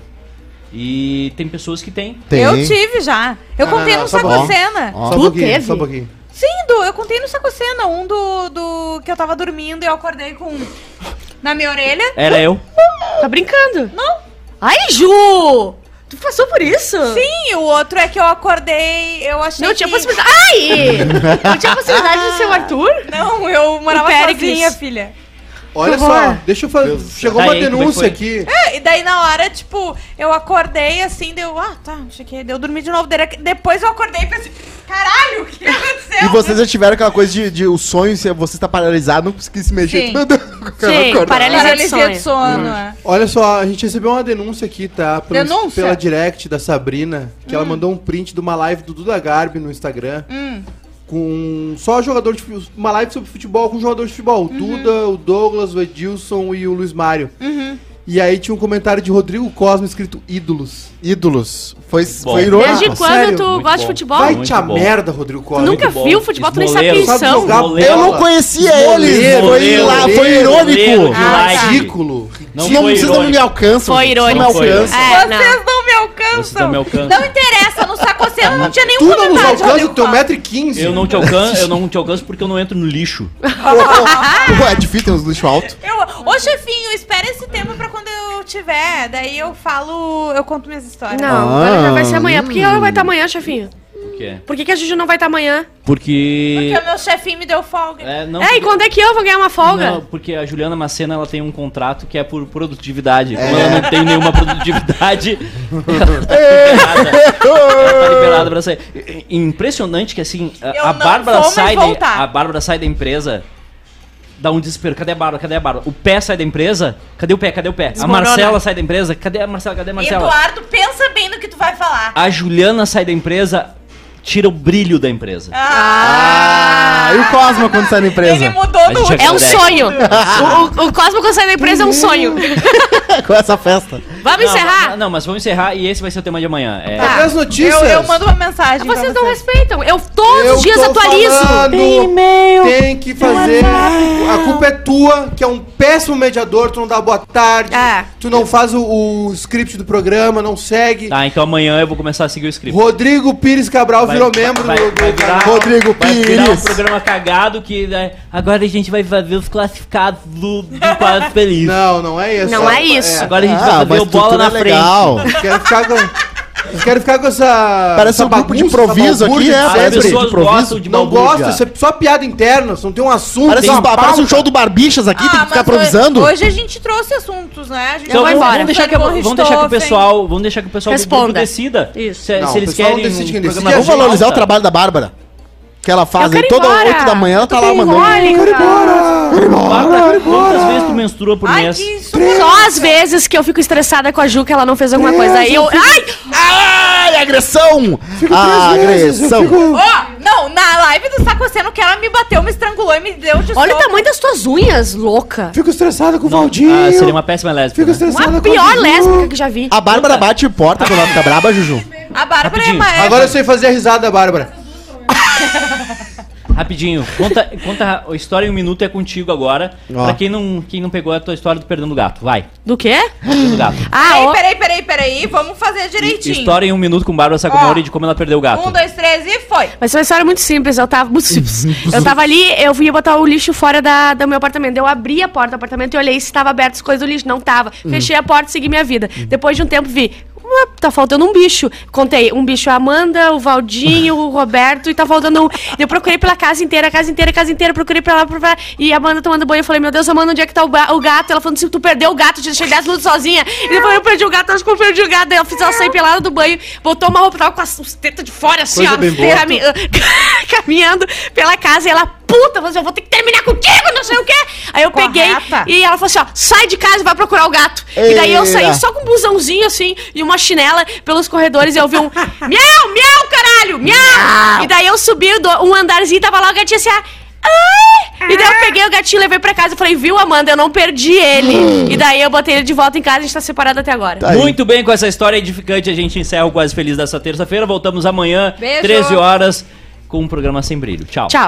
S3: E tem pessoas que têm.
S2: Tem.
S4: Eu tive já. Eu
S5: Não,
S4: contei
S5: não, não,
S4: no. Sacocena.
S2: Ó.
S5: Só um
S1: Tu
S5: pouquinho,
S1: teve?
S5: só um pouquinho.
S4: Sim, do, eu contei no Sacocena. Um do, do que eu tava dormindo e eu acordei com... Na minha orelha.
S3: Era eu.
S1: Tá brincando? Não. Ai, Ju! Tu passou por isso?
S4: Sim, o outro é que eu acordei, eu achei
S1: Não tinha
S4: que...
S1: possibilidade. Ai! Não tinha possibilidade de ser o Arthur?
S4: Não, eu morava sozinha, filha.
S5: Olha só, deixa eu fazer. Chegou
S3: Tá
S5: uma
S3: como é
S5: denúncia aqui.
S4: É, e daí na hora, tipo, eu acordei assim, deu, ah, tá, chequei, deu dormi de novo. Depois eu acordei e pensei, caralho, o que aconteceu?
S2: E vocês já tiveram aquela coisa de, de o sonho, se você está paralisado, não conseguir se mexer.
S4: Sim.
S1: Sim, paralisia de
S4: sono, é.
S5: Olha só, a gente recebeu uma denúncia aqui, tá? Pelo-
S4: Denúncia?
S5: Pela direct da Sabrina, que ela mandou um print de uma live do Duda Garbi no Instagram.
S4: Hum.
S5: Com só jogador de uma live sobre futebol com jogadores de futebol. O Duda, o Douglas, o Edilson e o Luiz Mário. E aí tinha um comentário de Rodrigo Cosmo escrito ídolos.
S2: Ídolos. Foi,
S3: Bom.
S2: foi irônico.
S1: Desde quando
S5: sério?
S1: tu
S3: Muito
S1: gosta de futebol?
S5: Vai te a merda, Rodrigo
S1: Tu
S5: Cosmo.
S1: nunca
S3: bom.
S1: viu futebol, tu nem sabe quem são.
S2: Eu não conhecia
S5: Esmoleiro,
S2: eles. Foi, lá, foi irônico.
S4: Ah, tá.
S5: Ridículo.
S3: Não
S2: Não, vocês não me alcançam.
S1: Foi irônico.
S2: Não me alcançam.
S1: É, não.
S4: Vocês não me alcançam.
S3: Vocês não me alcançam.
S4: Não interessa, no Sacoceno não tinha nenhum
S5: Tu não nos
S4: comentário de
S5: alcança,
S4: Rodrigo
S5: tu tem
S4: Cosmo.
S5: 1,15m.
S3: Eu não te alcanço, eu não te alcanço porque eu não entro no lixo.
S2: É difícil ter uns lixo alto.
S4: Ô chefinho, espera esse tempo pra eu tiver. Daí eu falo, eu conto minhas histórias.
S1: Não,
S2: Ah,
S1: agora já vai ser amanhã. Por que ela vai estar amanhã, chefinho?
S3: Por quê?
S1: Por que, que a Juju não vai estar amanhã?
S3: Porque.
S4: Porque o meu chefinho me deu folga.
S3: É, não,
S1: é, e quando é que eu vou ganhar uma folga?
S3: Não, porque a Juliana Macena ela tem um contrato que é por produtividade. Como ela não tem nenhuma produtividade, ela tá liberada. Ela tá liberada pra sair. Impressionante que assim,
S4: Eu
S3: a, a
S4: não
S3: Bárbara
S4: mais
S3: sai
S4: voltar.
S3: a Bárbara sai da empresa. Dá um desespero. Cadê a Bárbara? Cadê a Bárbara? O pé sai da empresa? Cadê o pé? Cadê o pé?
S1: Desmorona.
S3: A Marcela sai da empresa? Cadê a Marcela? Cadê a Marcela?
S4: Eduardo, pensa bem no que tu vai falar.
S3: A Juliana sai da empresa, tira o brilho da empresa.
S2: Ah, e o Cosmo quando sai da empresa?
S4: Ele mudou
S3: A
S4: do.
S1: É um sonho. o, o, Cosmo quando sai da empresa é um sonho.
S2: Com essa festa.
S1: Vamos
S3: Não,
S1: encerrar?
S3: Não, não, mas vamos encerrar e esse vai ser o tema de amanhã. É,
S1: Tá.
S5: As notícias?
S4: Eu, eu mando uma mensagem. pra
S1: Vocês não
S4: vocês.
S1: respeitam. Eu todos
S5: Eu
S1: os dias
S5: tô
S1: atualizo.
S5: falando,
S1: Tem e-mail.
S5: Tem que fazer. A culpa é tua, que é um péssimo mediador. Tu não dá boa tarde.
S1: É.
S5: Tu não faz o, o script do programa, não segue.
S3: Tá, então amanhã eu vou começar a seguir o script.
S5: Rodrigo Pires Cabral
S3: Vai-
S5: virou membro
S3: vai-
S5: do, do
S3: vai virar-.
S2: Rodrigo
S3: Vai virar um
S2: Pires.
S3: programa cagado que né, agora a gente vai fazer os classificados do, do quadro feliz.
S5: Não, não é isso.
S1: Não é isso.
S3: Agora a gente
S2: Ah,
S3: vai
S2: mas
S3: fazer o bola na
S2: é
S3: frente.
S2: legal.
S5: Eu Quero ficar com. Eu Quero ficar com essa.
S2: Parece
S5: essa
S2: um grupo de improviso aqui, é,
S3: As pessoas
S2: improviso.
S3: gostam de
S5: Não gosta, isso é só piada interna, você não tem um assunto.
S2: Parece,
S5: tem uma
S2: parece um show do Barbichas aqui, tem que
S4: Ah,
S2: ficar improvisando.
S4: Hoje, hoje a gente trouxe assuntos, né? A gente
S3: Então
S1: vou
S3: vamos,
S1: embora.
S3: vamos deixar que, vamos deixar que o pessoal, vamos deixar que o pessoal do
S1: Responda.
S3: grupo decida.
S1: Isso.
S3: Se,
S5: Não,
S3: se eles querem
S5: decide
S3: um
S5: quem decide
S3: programa
S5: a
S2: Vamos valorizar o trabalho da Bárbara. Que ela faz
S1: quero
S2: aí
S1: ir
S2: toda
S1: embora.
S2: 8 da manhã, ela tá
S1: Eu
S2: lá
S1: quero ir
S2: mandando.
S1: embora.
S3: Bárbara, quantas vezes tu menstrua por
S4: Ai,
S3: mês?
S1: Só às vezes que eu fico estressada com a Ju que ela não fez alguma coisa. Aí eu. Ai!
S2: Ai, agressão! agressão!
S4: Ó, não, na live do Sacoceno que ela me bateu, me estrangulou e me deu de
S1: Olha o tamanho das tuas unhas, louca.
S5: Fico estressada com o
S3: Não,
S5: Valdinho.
S3: ah, seria uma péssima lésbica.
S5: Fico
S3: né?
S5: estressada
S1: Uma
S5: com a
S1: pior lésbica que já vi.
S2: A Bárbara bate porta quando ela fica braba, Juju.
S4: A Bárbara é uma...
S5: Agora eu sei fazer a risada da Bárbara.
S3: Rapidinho, conta, conta a história em um minuto é contigo agora.
S2: Ó.
S3: Pra quem não, quem não pegou a tua história do Perdendo o Gato. Vai,
S1: Do quê?
S3: Perdendo o Gato.
S1: Ah,
S4: Peraí,
S1: ó.
S4: peraí, peraí, peraí, vamos fazer direitinho.
S3: História em um minuto com Bárbara Sacomori de como ela perdeu o gato.
S4: Um, dois, três e foi.
S1: Mas foi uma história muito simples. Eu tava. muito simples. Eu tava ali, eu ia botar o lixo fora da, do meu apartamento. Eu abri a porta do apartamento e olhei se tava aberto as coisas do lixo. Não tava. Fechei a porta e segui minha vida. Depois de um tempo vi. "Ué, Tá faltando um bicho. Contei, um bicho a Amanda, o Valdinho, o Roberto, e tá faltando um. Eu procurei pela casa inteira, a casa inteira, casa inteira, procurei pra lá, pra lá. E a Amanda tomando banho. Eu falei, meu Deus, Amanda, onde é que tá o, o gato? Ela falando, se tu perdeu o gato, te deixei 10 minutos sozinha. E depois eu perdi o gato, acho que eu perdi o gato. Daí eu fiz ela sair pelada do banho, botou uma roupa, tava com as, tetas de fora, assim,
S5: Coisa
S1: ó. cami- caminhando pela casa e ela, puta, assim, eu vou ter que terminar contigo, não sei o quê. Aí eu peguei e ela falou assim, ó, sai de casa e vai procurar o gato. E daí eu saí só com um busãozinho, assim, e uma chinela pelos corredores e eu vi um miau, miau, caralho, miau. E daí eu subi um andarzinho e tava lá o gatinho assim, ah, Ai! E daí eu peguei o gatinho, levei pra casa e falei, viu, Amanda, eu não perdi ele. E daí eu botei ele de volta em casa e a gente tá separado até agora.
S2: Tá.
S3: Muito bem, com essa história edificante, a gente encerra o Quase Feliz dessa terça-feira. Voltamos amanhã,
S4: Beijo.
S3: 13 horas, com um programa sem brilho. Tchau.
S1: Tchau.